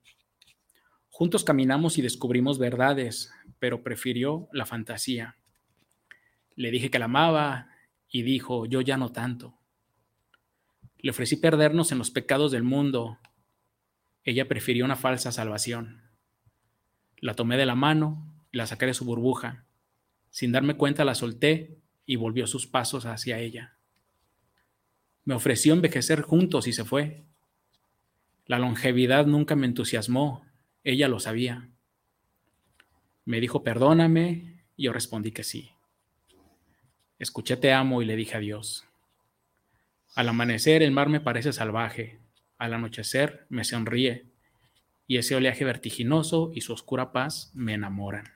Juntos caminamos y descubrimos verdades, pero prefirió la fantasía. Le dije que la amaba y dijo, yo ya no tanto. Le ofrecí perdernos en los pecados del mundo. Ella prefirió una falsa salvación. La tomé de la mano y la saqué de su burbuja. Sin darme cuenta la solté y volvió sus pasos hacia ella. Me ofreció envejecer juntos y se fue. La longevidad nunca me entusiasmó, ella lo sabía. Me dijo perdóname y yo respondí que sí. Escuché te amo y le dije adiós. Al amanecer el mar me parece salvaje, al anochecer me sonríe y ese oleaje vertiginoso y su oscura paz me enamoran.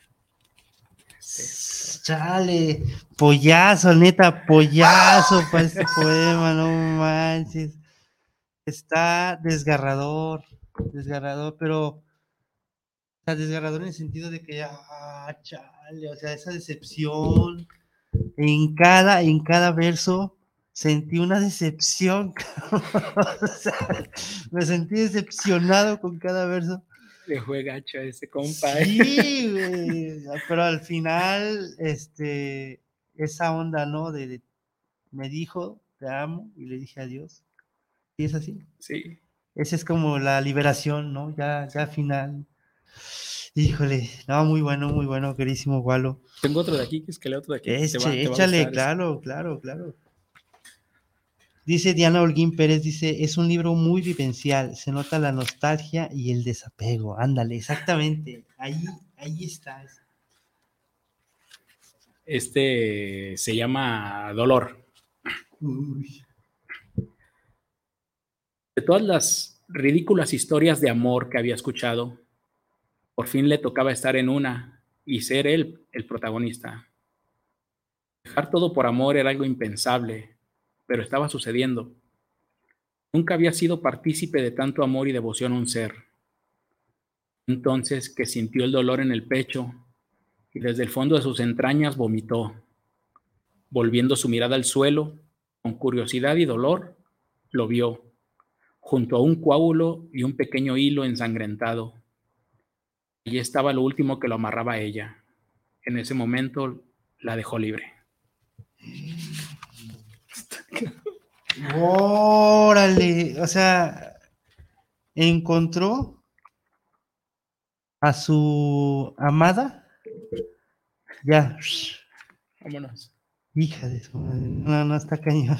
Chale, pollazo, neta, pollazo para este poema, no manches. Está desgarrador, desgarrador, pero está desgarrador en el sentido de que, ah, chale, o sea, esa decepción. En cada, en cada verso sentí una decepción. o sea, me sentí decepcionado con cada verso. Le fue gacho a ese compa. Sí, güey, pero al final, este, esa onda, ¿no? De, de- me dijo, te amo, y le dije adiós. Y es así. Sí. Esa es como la liberación, ¿no? Ya, ya final. Híjole, no, muy bueno, muy bueno, querísimo Gualo. Tengo otro de aquí, que es que leo otro de aquí. te Eche- va- te va a échale, gustar. claro, claro, claro. Dice Diana Holguín Pérez, dice, es un libro muy vivencial, se nota la nostalgia y el desapego. Ándale, exactamente. Ahí, ahí está. Este se llama Dolor. Uy. De todas las ridículas historias de amor que había escuchado, por fin le tocaba estar en una y ser él el protagonista. Dejar todo por amor era algo impensable, pero estaba sucediendo. Nunca había sido partícipe de tanto amor y devoción un ser. Entonces que sintió el dolor en el pecho y desde el fondo de sus entrañas vomitó, volviendo su mirada al suelo, con curiosidad y dolor, lo vio junto a un coágulo y un pequeño hilo ensangrentado. Allí estaba lo último que lo amarraba a ella. En ese momento la dejó libre. Órale, o sea, encontró a su amada. Ya, Vámonos. hija de su madre. No, no está cañón.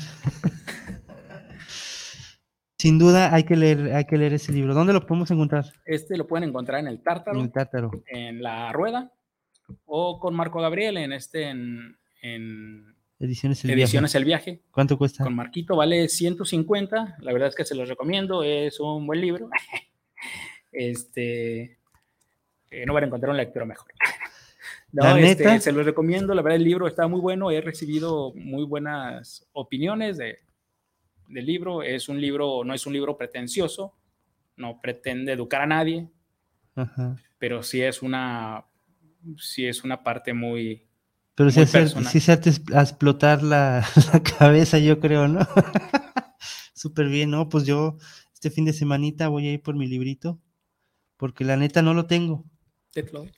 Sin duda hay que leer, hay que leer ese libro. ¿Dónde lo podemos encontrar? Este lo pueden encontrar en el En Tártaro, el Tártaro. en la Rueda, o con Marco Gabriel en este en, en Ediciones El Viaje. Ediciones El Viaje. ¿Cuánto cuesta? Con Marquito vale 150. La verdad es que se los recomiendo. Es un buen libro. Este. eh, no van a encontrar un lector mejor. No, La este, neta. se los recomiendo. La verdad, el libro está muy bueno. He recibido muy buenas opiniones de, del libro. Es un libro, no es un libro pretencioso. No pretende educar a nadie, Ajá. pero sí es una, sí es una parte muy, Pero sí personal. sí se hace a explotar la, la cabeza, yo creo, ¿no? Súper bien, ¿no? Pues yo este fin de semanita voy a ir por mi librito, porque la neta no lo tengo. te lo doy.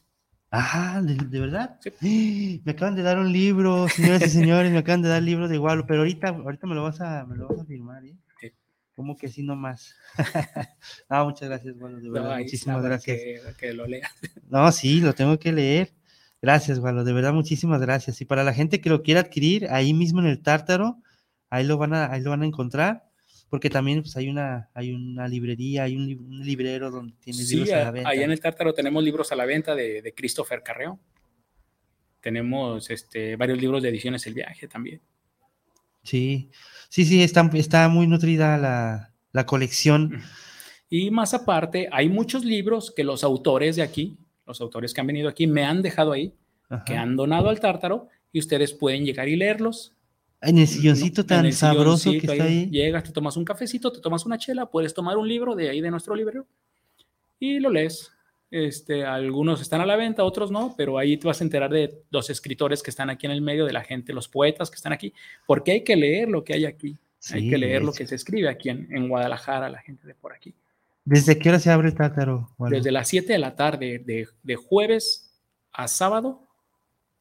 Ah, ¿de, de verdad? Me acaban de dar un libro, señoras y señores, me acaban de dar el libro de Gualo, pero ahorita, ahorita me lo vas a, me lo vas a firmar, ¿eh? Sí. ¿Cómo que así nomás? ah, muchas gracias, Gualo, de verdad, muchísimas gracias. Que, que lo lea. No, sí, lo tengo que leer. Gracias, Gualo, de verdad, muchísimas gracias. Y para la gente que lo quiera adquirir, ahí mismo en el Tártaro, ahí lo van a, ahí lo van a encontrar, porque también pues, hay una, hay una librería, hay un, li- un librero donde tiene Sí, libros a la venta. allá en el Tártaro tenemos libros a la venta de, de Christopher Carreón. Tenemos este, varios libros de ediciones El Viaje también. Sí, sí, sí, está, está muy nutrida la, la colección. Y más aparte, hay muchos libros que los autores de aquí, los autores que han venido aquí, me han dejado ahí, Ajá. que han donado al Tártaro, y ustedes pueden llegar y leerlos. En el silloncito En tan el sabroso que está ahí. Llegas, te tomas un cafecito, te tomas una chela, puedes tomar un libro de ahí de nuestro librero y lo lees. Este, algunos están a la venta, otros no, pero ahí te vas a enterar de los escritores que están aquí en el medio, de la gente, los poetas que están aquí, porque hay que leer lo que hay aquí. hay que leer lo que se escribe aquí en, en Guadalajara, la gente de por aquí. ¿Desde qué hora se abre el Tártaro? Gualo? Desde las 7 de la tarde, de, de jueves a sábado,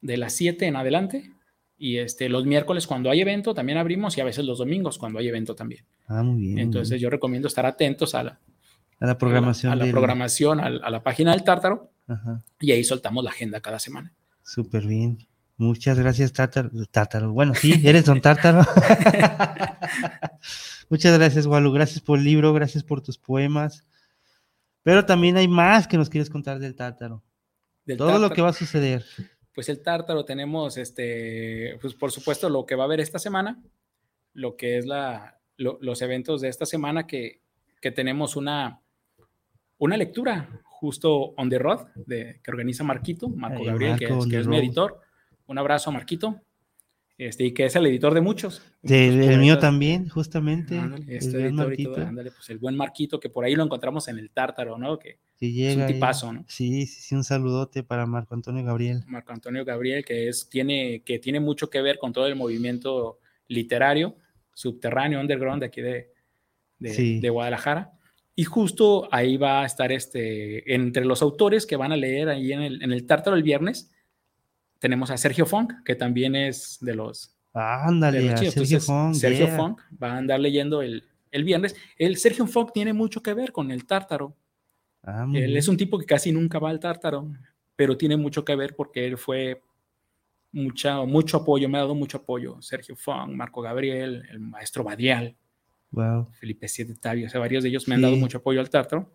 de las 7 en adelante. Y este, los miércoles cuando hay evento también abrimos y a veces los domingos cuando hay evento también. Ah, muy bien. muy Entonces bien. yo recomiendo estar atentos a la a la programación. a la programación, a, la página del Tártaro Ajá. y ahí soltamos la agenda cada semana. Súper bien. Muchas gracias, Tártaro. Tártaro. Bueno, sí, eres don Tártaro. Muchas gracias, Walu. Gracias por el libro, gracias por tus poemas. Pero también hay más que nos quieres contar del Tártaro. Del Todo lo que va a suceder. Pues el Tártaro tenemos, este, pues por supuesto, lo que va a haber esta semana, lo que es la, lo- los eventos de esta semana que, que tenemos una, una lectura justo on the road de, que organiza Marquito, Marco Gabriel, que es, que mi editor. Un abrazo a Marquito, este, y que es el editor de muchos. De- Muchos el mío también, justamente. Ándale, el este gran editor y todo, ándale, pues el buen Marquito, que por ahí lo encontramos en el Tártaro, ¿no? Que que es llega un ahí. tipazo, ¿no? Sí, sí, sí, un saludote para Marco Antonio Gabriel. Marco Antonio Gabriel, que es, tiene, que tiene mucho que ver con todo el movimiento literario, subterráneo, underground de aquí de, de, Sí. de Guadalajara. Y justo ahí va a estar este, entre los autores que van a leer ahí en el, en el Tártaro el viernes, tenemos a Sergio Funk, que también es de los, de Ándale, los a chidos. Sergio Entonces, Fong. Sergio yeah. Funk va a andar leyendo el, el viernes. El Sergio Funk tiene mucho que ver con el Tártaro. Ah, Él es un tipo que casi nunca va al tártaro, pero tiene mucho que ver porque él fue mucha, mucho apoyo, me ha dado mucho apoyo. Sergio Fong, Marco Gabriel, el maestro Badial, Wow. Felipe Siete Tavio, o sea, varios de ellos me han dado mucho apoyo al tártaro,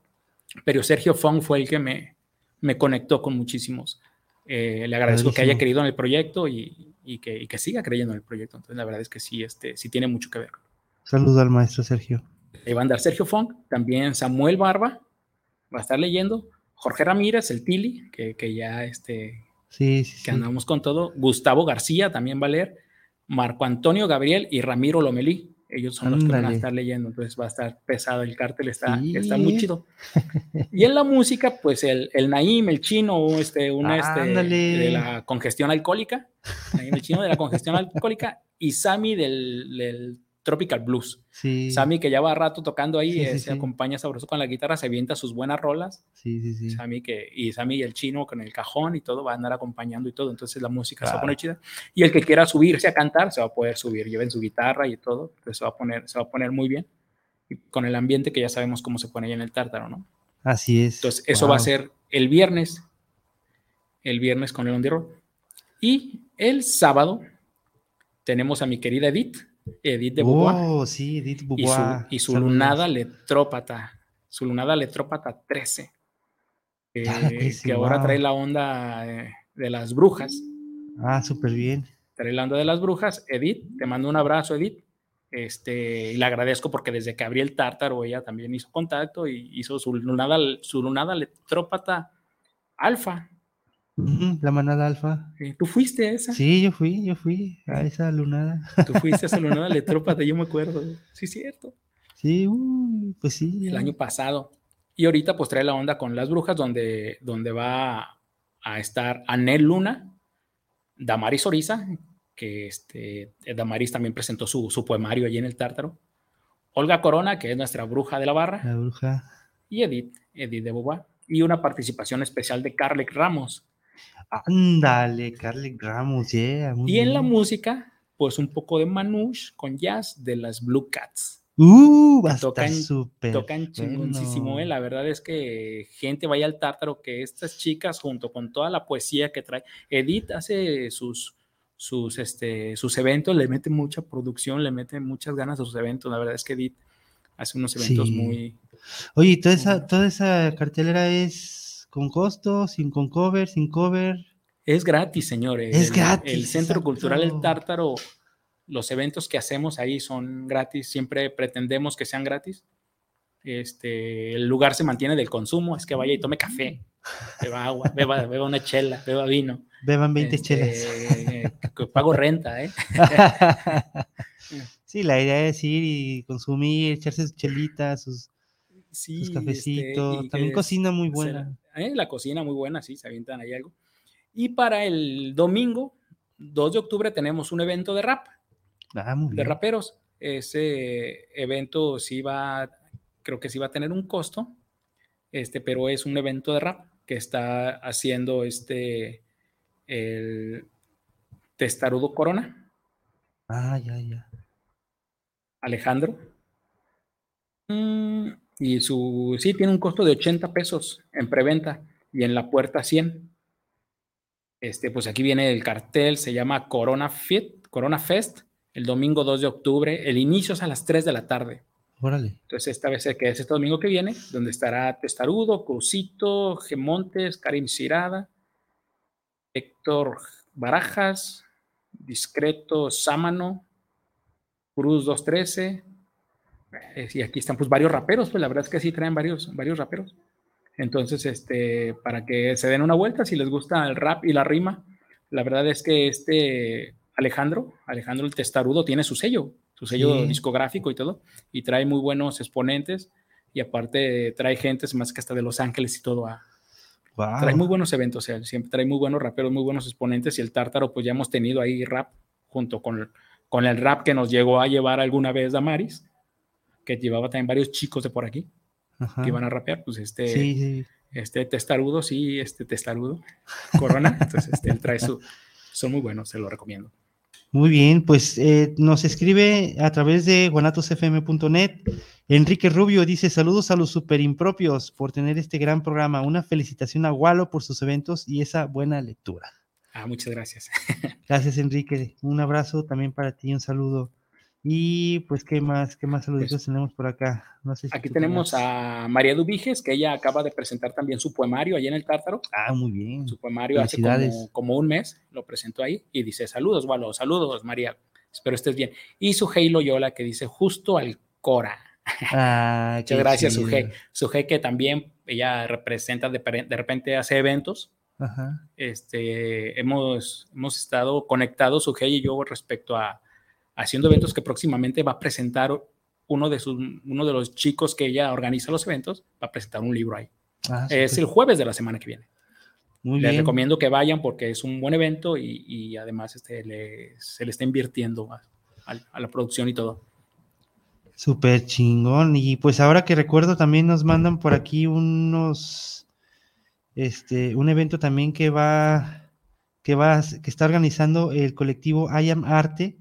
pero Sergio Fong fue el que me, me conectó con muchísimos. Eh, le agradezco que haya creído en el proyecto y, y que, y que siga creyendo en el proyecto. Entonces, la verdad es que sí, este, sí tiene mucho que ver. Saludo al maestro Sergio. Ahí va a andar Sergio Fong, también Samuel Barba, va a estar leyendo, Jorge Ramírez, el Tili, que, que ya este, Sí, sí, que sí. andamos con todo, Gustavo García también va a leer, Marco Antonio Gabriel y Ramiro Lomelí, ellos son los que van a estar leyendo, entonces va a estar pesado el cártel, está, Sí. está muy chido. Y en la música, pues el, el Naim, el chino, este, una este, Ándale. de la congestión alcohólica, Naim, el chino de la congestión alcohólica, y Sammy del, del Tropical Blues. Sí, Sammy, que ya va rato tocando ahí, Sí, eh, sí, se acompaña sabroso con la guitarra, se avienta sus buenas rolas. sí, sí, sí. Sammy que, y Sammy y el chino con el cajón y todo, va a andar acompañando y todo. Entonces la música se va a poner chida. Y el que quiera subirse a cantar, se va a poder subir. Lleven su guitarra y todo. Entonces se va a poner, se va a poner muy bien. Y con el ambiente que ya sabemos cómo se pone ahí en el tártaro, ¿no? Así es. Entonces eso va a ser el viernes. El viernes con el Road. Y el sábado tenemos a mi querida Edith, Edith de Beauvoir Oh, sí, Edith y su, Beauvoir. y su lunada letrópata, su lunada letrópata 13, que, Ah, 13, que ahora trae la onda eh, de las brujas, Ah, súper bien. trae la onda de las brujas. Edith, te mando un abrazo, Edith. Este, y le agradezco porque desde que abrí el tártaro ella también hizo contacto y hizo su lunada, su lunada letrópata alfa. La manada alfa. ¿Tú fuiste a esa? Sí, yo fui, yo fui a esa lunada. Tú fuiste a esa lunada letrópata, yo me acuerdo. Sí, cierto. Sí, pues sí. el año pasado. Y ahorita pues trae la onda con las brujas donde, donde va a estar Anel Luna, Damaris Oriza, que este, Damaris también presentó su, su poemario allí en el Tártaro, Olga Corona, que es nuestra bruja de la barra, La bruja. y Edith, Edith de Beauvoir, y una participación especial de Carlec Ramos. Ándale, Carly Ramos, yeah. muy Y en la música, pues un poco de Manouche con jazz de las Blue Cats. Uh, tocan- súper. Tocan chingoncísimo, bueno. eh. La verdad es que gente vaya al tártaro que estas chicas, junto con toda la poesía que trae, Edith hace sus, sus, este, sus eventos, le mete mucha producción, le mete muchas ganas a sus eventos. La verdad es que Edith hace unos eventos Sí. muy. Oye, ¿y toda esa, toda esa cartelera es con costo, sin con cover, sin cover? Es gratis, señores. Es El- gratis, El Centro Cultural El. Tártaro, los eventos que hacemos ahí son gratis, siempre pretendemos que sean gratis. Este, el lugar se mantiene del consumo, es que vaya y tome café, beba agua, beba, beba una chela, beba vino. Beban 20 Este, chelas. eh, pago renta, ¿eh? sí, la idea es ir y consumir, echarse sus chelitas, sus, Sí, sus este, cafecitos. También cocina muy buena. Eh, la cocina muy buena, sí, se avientan ahí algo. Y para el domingo, 2 de octubre, tenemos un evento de rap. Ah, muy de raperos. Ese evento sí va, creo que sí va a tener un costo, este, pero es un evento de rap que está haciendo este, el Testarudo Corona, Ah, ya, ya. Alejandro. Mm, y su, sí, tiene un costo de 80 pesos en preventa y en la puerta 100. Este, pues aquí viene el cartel, se llama Corona Fit, Corona Fest, el domingo 2 de octubre. El inicio es a las 3 de la tarde. Órale. Entonces, esta vez que es este domingo que viene, donde estará Testarudo, Crucito, Gemontes, Karim Cirada, Héctor Barajas, Discreto Sámano, Cruz 213. Eh, Y aquí están pues varios raperos, pues la verdad es que sí traen varios, varios raperos. Entonces, este, para que se den una vuelta, si les gusta el rap y la rima, la verdad es que este Alejandro, Alejandro el Testarudo, tiene su sello, su sello Sí. discográfico y todo, y trae muy buenos exponentes, y aparte trae gente, más que hasta de Los Ángeles y todo, a, Wow. trae muy buenos eventos, él siempre trae muy buenos raperos, muy buenos exponentes, y el Tártaro, pues ya hemos tenido ahí rap, junto con, con el rap que nos llegó a llevar alguna vez Damaris, que llevaba también varios chicos de por aquí, Ajá. que iban a rapear, pues este Sí, sí. este testarudo, sí, este testarudo, Corona, entonces este, él trae su, son muy buenos, se lo recomiendo. Muy bien, pues eh, nos escribe a través de guanatosfm.net. Enrique Rubio dice: Saludos a los super impropios por tener este gran programa. Una felicitación a Walo por sus eventos y esa buena lectura. Ah, muchas gracias. Gracias, Enrique. Un abrazo también para ti, un saludo. Y pues, ¿qué más? ¿Qué más saluditos Pues, tenemos por acá? No sé si Aquí tenemos a María Dubiges, que ella acaba de presentar también su poemario allá en el Tártaro. Ah, muy bien. Su poemario hace como, como un mes, lo presentó ahí y dice, saludos, Walo, saludos, María, espero estés bien. Y su Heilo Yola, que dice, justo al Cora. Ah, Muchas gracias, chido. Suje. Que también ella representa, de, de repente hace eventos. Ajá. Este, hemos, hemos estado conectados, Suje y yo, respecto a haciendo eventos que próximamente va a presentar uno de, sus, uno de los chicos que ella organiza los eventos, va a presentar un libro ahí. Ah, Es el jueves de la semana que viene. Muy Les bien. recomiendo que vayan porque es un buen evento y, y además este, le- se le está invirtiendo a, a- a la producción y todo. Súper chingón. Y pues ahora que recuerdo, también nos mandan por aquí unos, este, un evento también que va, que va, que está organizando el colectivo I Am Arte,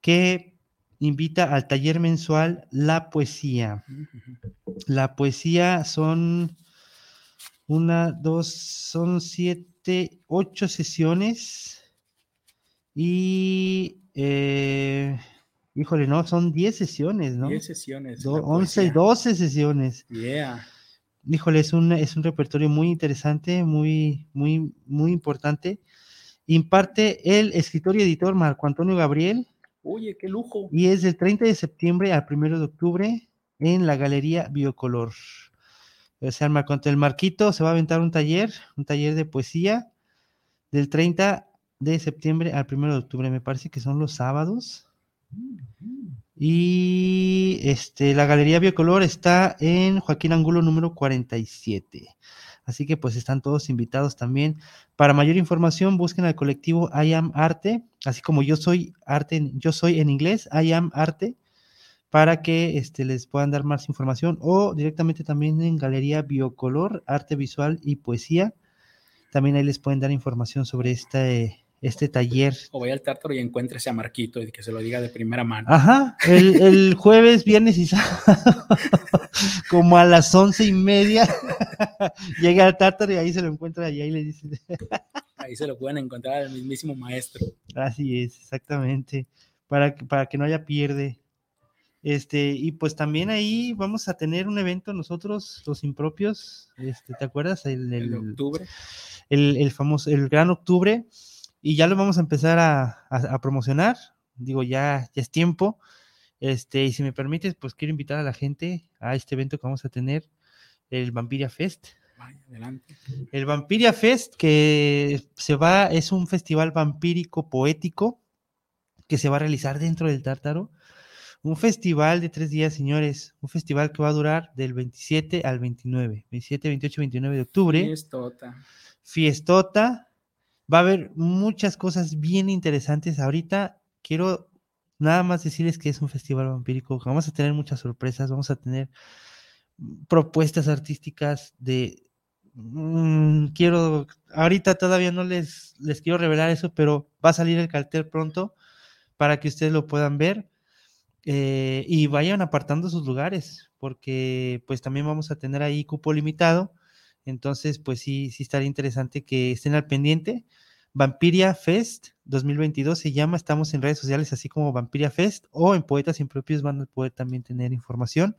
que invita al taller mensual La Poesía. La poesía son una, dos, son siete, ocho sesiones. Y, eh, híjole, no, son diez sesiones, ¿no? 10 sesiones. Do- la 11 y poesía. 12 sesiones. Yeah. Híjole, es un, es un repertorio muy interesante, muy, muy, muy importante. Imparte el escritor y editor Marco Antonio Gabriel Oye, qué lujo. y es del 30 de septiembre al 1 de octubre en la Galería Biocolor. Sea, el Marco Antonio- el Marquito se va a aventar un taller, un taller de poesía del 30 de septiembre al 1 de octubre. Me parece que son los sábados. Y este, la Galería Biocolor está en Joaquín Angulo número 47. Así que pues están todos invitados también. Para mayor información, busquen al colectivo I Am Arte, así como yo soy arte, yo soy en inglés, I Am Arte, para que este, les puedan dar más información o directamente también en Galería Biocolor, Arte Visual y Poesía. También ahí les pueden dar información sobre este, este taller O vaya al tártaro y encuéntrese a Marquito y que se lo diga de primera mano. Ajá, el, el jueves, viernes y sábado, como a las once y media, llega al tártaro y ahí se lo encuentra y ahí le dice, Ahí se lo pueden encontrar al mismísimo maestro. así es, exactamente, para, que- para que no haya pierde. Este, y pues también ahí vamos a tener un evento nosotros, los impropios, este, ¿te acuerdas? El, El el- octubre. el, el famoso, el gran octubre, y ya lo vamos a empezar a, a- a promocionar. Digo, ya, ya es tiempo. Este, y si me permites, pues quiero invitar a la gente a este evento que vamos a tener, el Vampiria Fest. Adelante. El Vampiria Fest, que se va, es un festival vampírico poético que se va a realizar dentro del Tártaro. Un festival de tres días, señores. Un festival que va a durar del 27 al 29. 27, 28, 29 de octubre Estota. fiestota. Va a haber muchas cosas bien interesantes. Ahorita quiero nada más decirles que es un festival vampírico. Vamos a tener muchas sorpresas, vamos a tener propuestas artísticas de... mm, quiero, ahorita todavía no les, les quiero revelar eso, pero va a salir el cartel pronto para que ustedes lo puedan ver. eh, y vayan apartando sus lugares, porque pues también vamos a tener ahí cupo limitado. Entonces, pues sí, sí estaría interesante que estén al pendiente. Vampiria Fest 2022 se llama, estamos en redes sociales así como Vampiria Fest o en Poetas Impropios van a poder también tener información.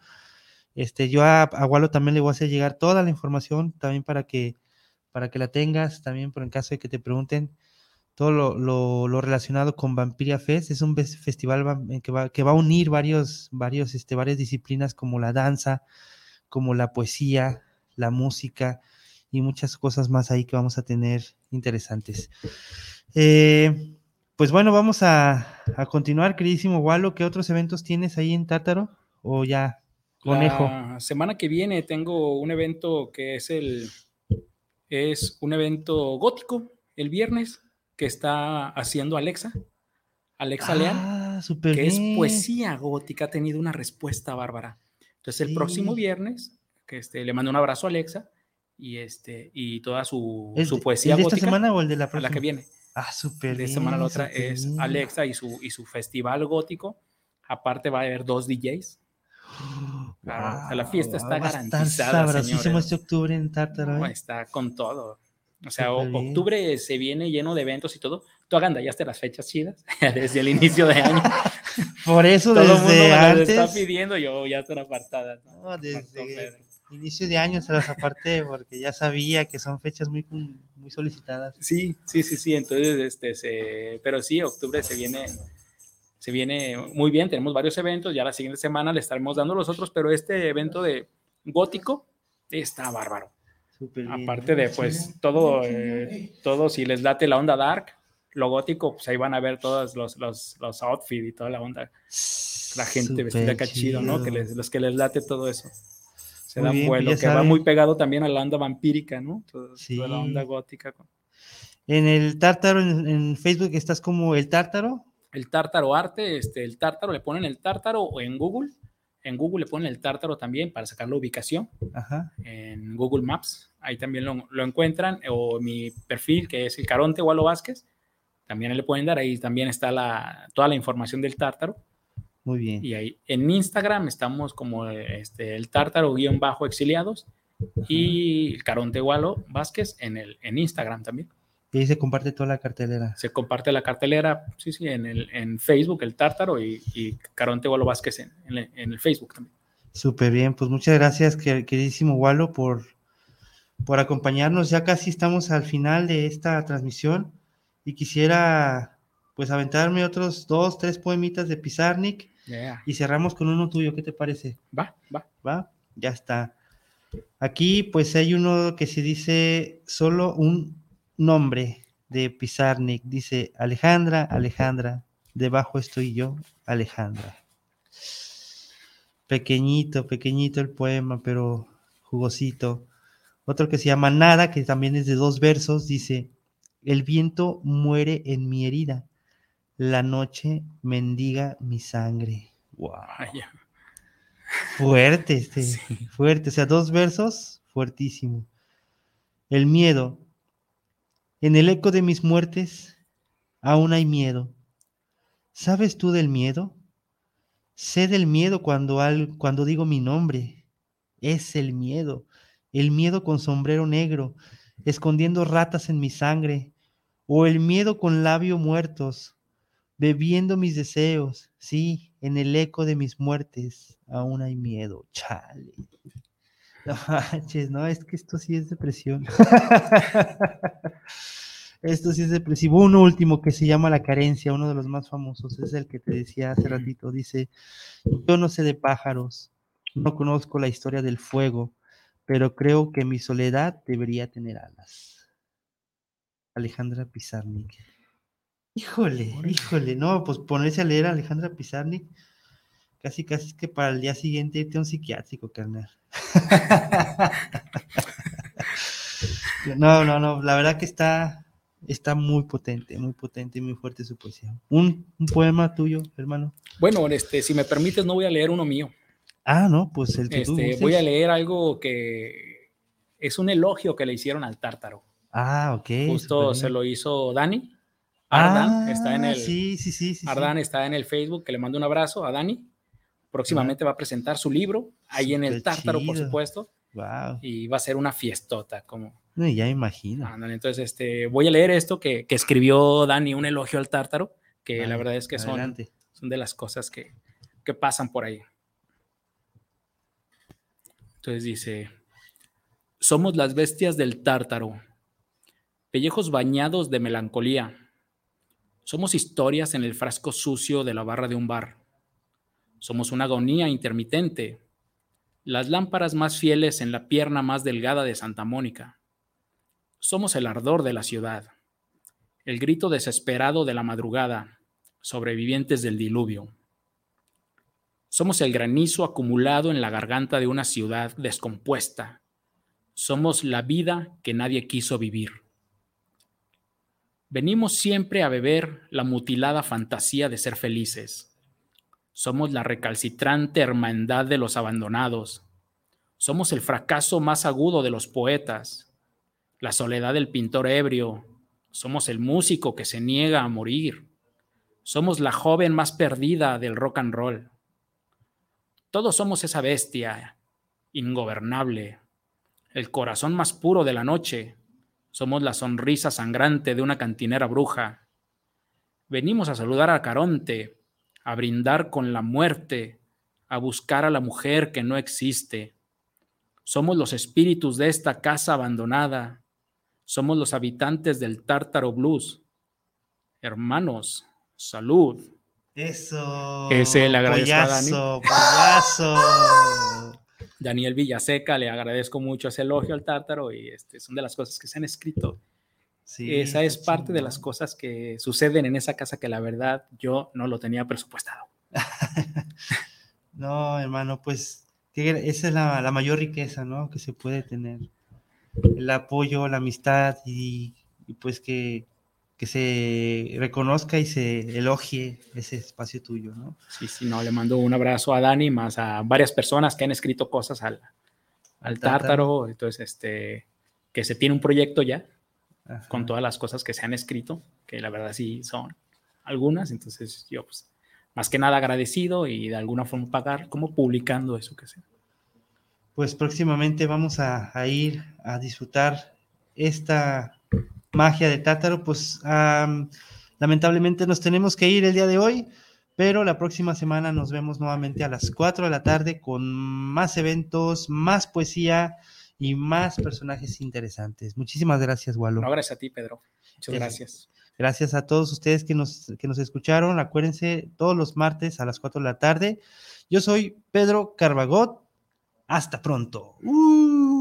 Este, yo a, a Walo también le voy a hacer llegar toda la información también para que, para que la tengas, también por en caso de que te pregunten todo lo, lo- lo relacionado con Vampiria Fest. Es un festival que va, que va a unir varios, varios, este, varias disciplinas como la danza, como la poesía, la música y muchas cosas más ahí que vamos a tener interesantes. Eh, pues bueno, vamos a, a continuar, queridísimo Walo. ¿Qué otros eventos tienes ahí en Tártaro? O ya, conejo. La semana que viene tengo un evento que es el es un evento gótico el viernes que está haciendo Alexa. Alexa Leal, Ah, súper que es poesía gótica, ha tenido una respuesta bárbara. Entonces el próximo viernes, que este, le mando un abrazo a Alexa y este y toda su, ¿El su poesía el de esta gótica semana o el de la próxima? la que viene. Ah, súper de bien. semana a la otra es bien. Alexa y su, y su festival gótico. Aparte va a haber dos DJs. Claro, o sea, la fiesta está a estar garantizada, sabrosísimo este octubre en Tártaro. No, ¿eh? está con todo. O sea, o- bien. octubre se viene lleno de eventos y todo. Tú agandallaste las fechas chidas desde el inicio de año. Por eso Todo el mundo me desde las antes, está pidiendo, yo ya están apartadas. ¿no? no, desde. Inicio de año se las aparté porque ya sabía que son fechas muy, muy solicitadas. Sí, sí, sí, sí. Entonces, este, se, pero sí, octubre se viene, se viene muy bien. Tenemos varios eventos. Ya la siguiente semana le estaremos dando los otros, pero este evento de gótico está bárbaro. Súper Aparte de, pues, todo, eh, todo, si les late la onda dark, lo gótico, pues ahí van a ver todos los, los, los outfits y toda la onda. La gente vestida acá chido, ¿no? Que les, los que les late todo eso. Se Muy bien, pues vuelo, que va muy pegado también a la onda vampírica, ¿no? Toda la onda Sí. gótica. En el Tártaro, en, en Facebook, estás como el Tártaro. El tártaro arte, este, el tártaro, le ponen el tártaro o en Google. En Google le ponen el tártaro también para sacar la ubicación. Ajá. en Google Maps, ahí también lo, lo encuentran, o mi perfil que es el Caronte Walo Vázquez, también le pueden dar, ahí también está la, toda la información del tártaro, Muy bien. y ahí en Instagram estamos como este, el tártaro guion bajo exiliados, y el Caronte Walo Vázquez en, el, en Instagram también. Y ahí se comparte toda la cartelera. Se comparte la cartelera, sí, sí, en, el, en Facebook, el tártaro, y, y Caronte Walo Vázquez en, en el- en el Facebook también. Súper bien, pues muchas gracias, que- queridísimo Walo, por, por acompañarnos. Ya casi estamos al final de esta transmisión y quisiera pues aventarme otros dos, tres poemitas de Pizarnik Yeah. y cerramos con uno tuyo. ¿Qué te parece? Va, va. ¿Va? Ya está. Aquí pues hay uno que se dice solo un nombre de Pizarnik. Dice Alejandra, Alejandra, debajo estoy yo, Alejandra. Pequeñito, pequeñito el poema, pero jugosito. Otro que se llama Nada, que también es de dos versos, dice, el viento muere en mi herida, la noche mendiga mi sangre. Wow. Vaya. Fuerte, este, Sí. fuerte. O sea, dos versos, fuertísimo. El miedo. En el eco de mis muertes, aún hay miedo. ¿Sabes tú del miedo? Sé del miedo cuando, al, cuando digo mi nombre. Es el miedo. El miedo con sombrero negro, escondiendo ratas en mi sangre. O el miedo con labios muertos, bebiendo mis deseos. Sí, en el eco de mis muertes aún hay miedo. Chale. No manches, no, es que esto sí es depresión. esto sí es depresivo. Uno último que se llama La carencia, uno de los más famosos, es el que te decía hace ratito. Dice, yo no sé de pájaros, no conozco la historia del fuego, pero creo que mi soledad debería tener alas. Alejandra Pizarnik. Híjole, híjole, no, pues ponerse a leer a Alejandra Pizarnik, casi, casi es que para el día siguiente irte a un psiquiátrico, carnal. no, no, no, la verdad que está, está muy potente, muy potente y muy fuerte su poesía. ¿Un, un poema tuyo, hermano? Bueno, este, si me permites, no voy a leer uno mío. Ah, no, pues el que tú Este, voy a leer algo que es un elogio que le hicieron al tártaro. Ah, ok. Justo se lo hizo Dani. Ardan está en Ah, el Sí, sí, sí. sí, sí. Ardan está en el Facebook, que le mando un abrazo a Dani. Próximamente va a presentar su libro ahí en el tártaro, por supuesto, Wow. y va a ser una fiestota, como No, ya imagino. Entonces, este, voy a leer esto que, que escribió Dani, un elogio al tártaro, que la verdad es que son, son de las cosas que, que pasan por ahí. Entonces dice, somos las bestias del tártaro, pellejos bañados de melancolía. Somos historias en el frasco sucio de la barra de un bar. Somos una agonía intermitente, las lámparas más fieles en la pierna más delgada de Santa Mónica. Somos el ardor de la ciudad, el grito desesperado de la madrugada, sobrevivientes del diluvio. Somos el granizo acumulado en la garganta de una ciudad descompuesta. Somos la vida que nadie quiso vivir. Venimos siempre a beber la mutilada fantasía de ser felices. Somos la recalcitrante hermandad de los abandonados. Somos el fracaso más agudo de los poetas, la soledad del pintor ebrio Somos el músico que se niega a morir. Somos la joven más perdida del rock and roll. Todos somos esa bestia ingobernable, el corazón más puro de la noche. Somos la sonrisa sangrante de una cantinera bruja. Venimos a saludar a Caronte, a brindar con la muerte, a buscar a la mujer que no existe. Somos los espíritus de esta casa abandonada. Somos los habitantes del Tártaro Blues. Hermanos, salud. Eso. Ese le agradezco a Dani. Daniel Villaseca, le agradezco mucho ese elogio al Tártaro y este, son de las cosas que se han escrito. Sí, Esa es parte de las cosas que suceden en esa casa que la verdad yo no lo tenía presupuestado. No, hermano, pues esa es la, la mayor riqueza, ¿no? Que se puede tener. El apoyo, la amistad y, y pues que, que se reconozca y se elogie ese espacio tuyo, ¿no? Sí, sí, no, le mando un abrazo a Dani, más a varias personas que han escrito cosas al, al. Tártaro, entonces, este, que se tiene un proyecto ya Ajá. con todas las cosas que se han escrito, que la verdad sí son algunas, entonces yo pues más que nada agradecido y de alguna forma pagar como publicando eso que sea. Pues próximamente vamos a, a ir a disfrutar esta magia de Tátaro. Pues am, lamentablemente nos tenemos que ir el día de hoy, pero la próxima semana nos vemos nuevamente a las 4 de la tarde con más eventos, más poesía y más personajes interesantes. Muchísimas gracias, Walo. No, gracias a ti, Pedro. Muchas gracias. Gracias a todos ustedes que nos, que nos escucharon. Acuérdense, todos los martes a las 4 de la tarde. Yo soy Pedro Carbagot. Hasta pronto. Uh.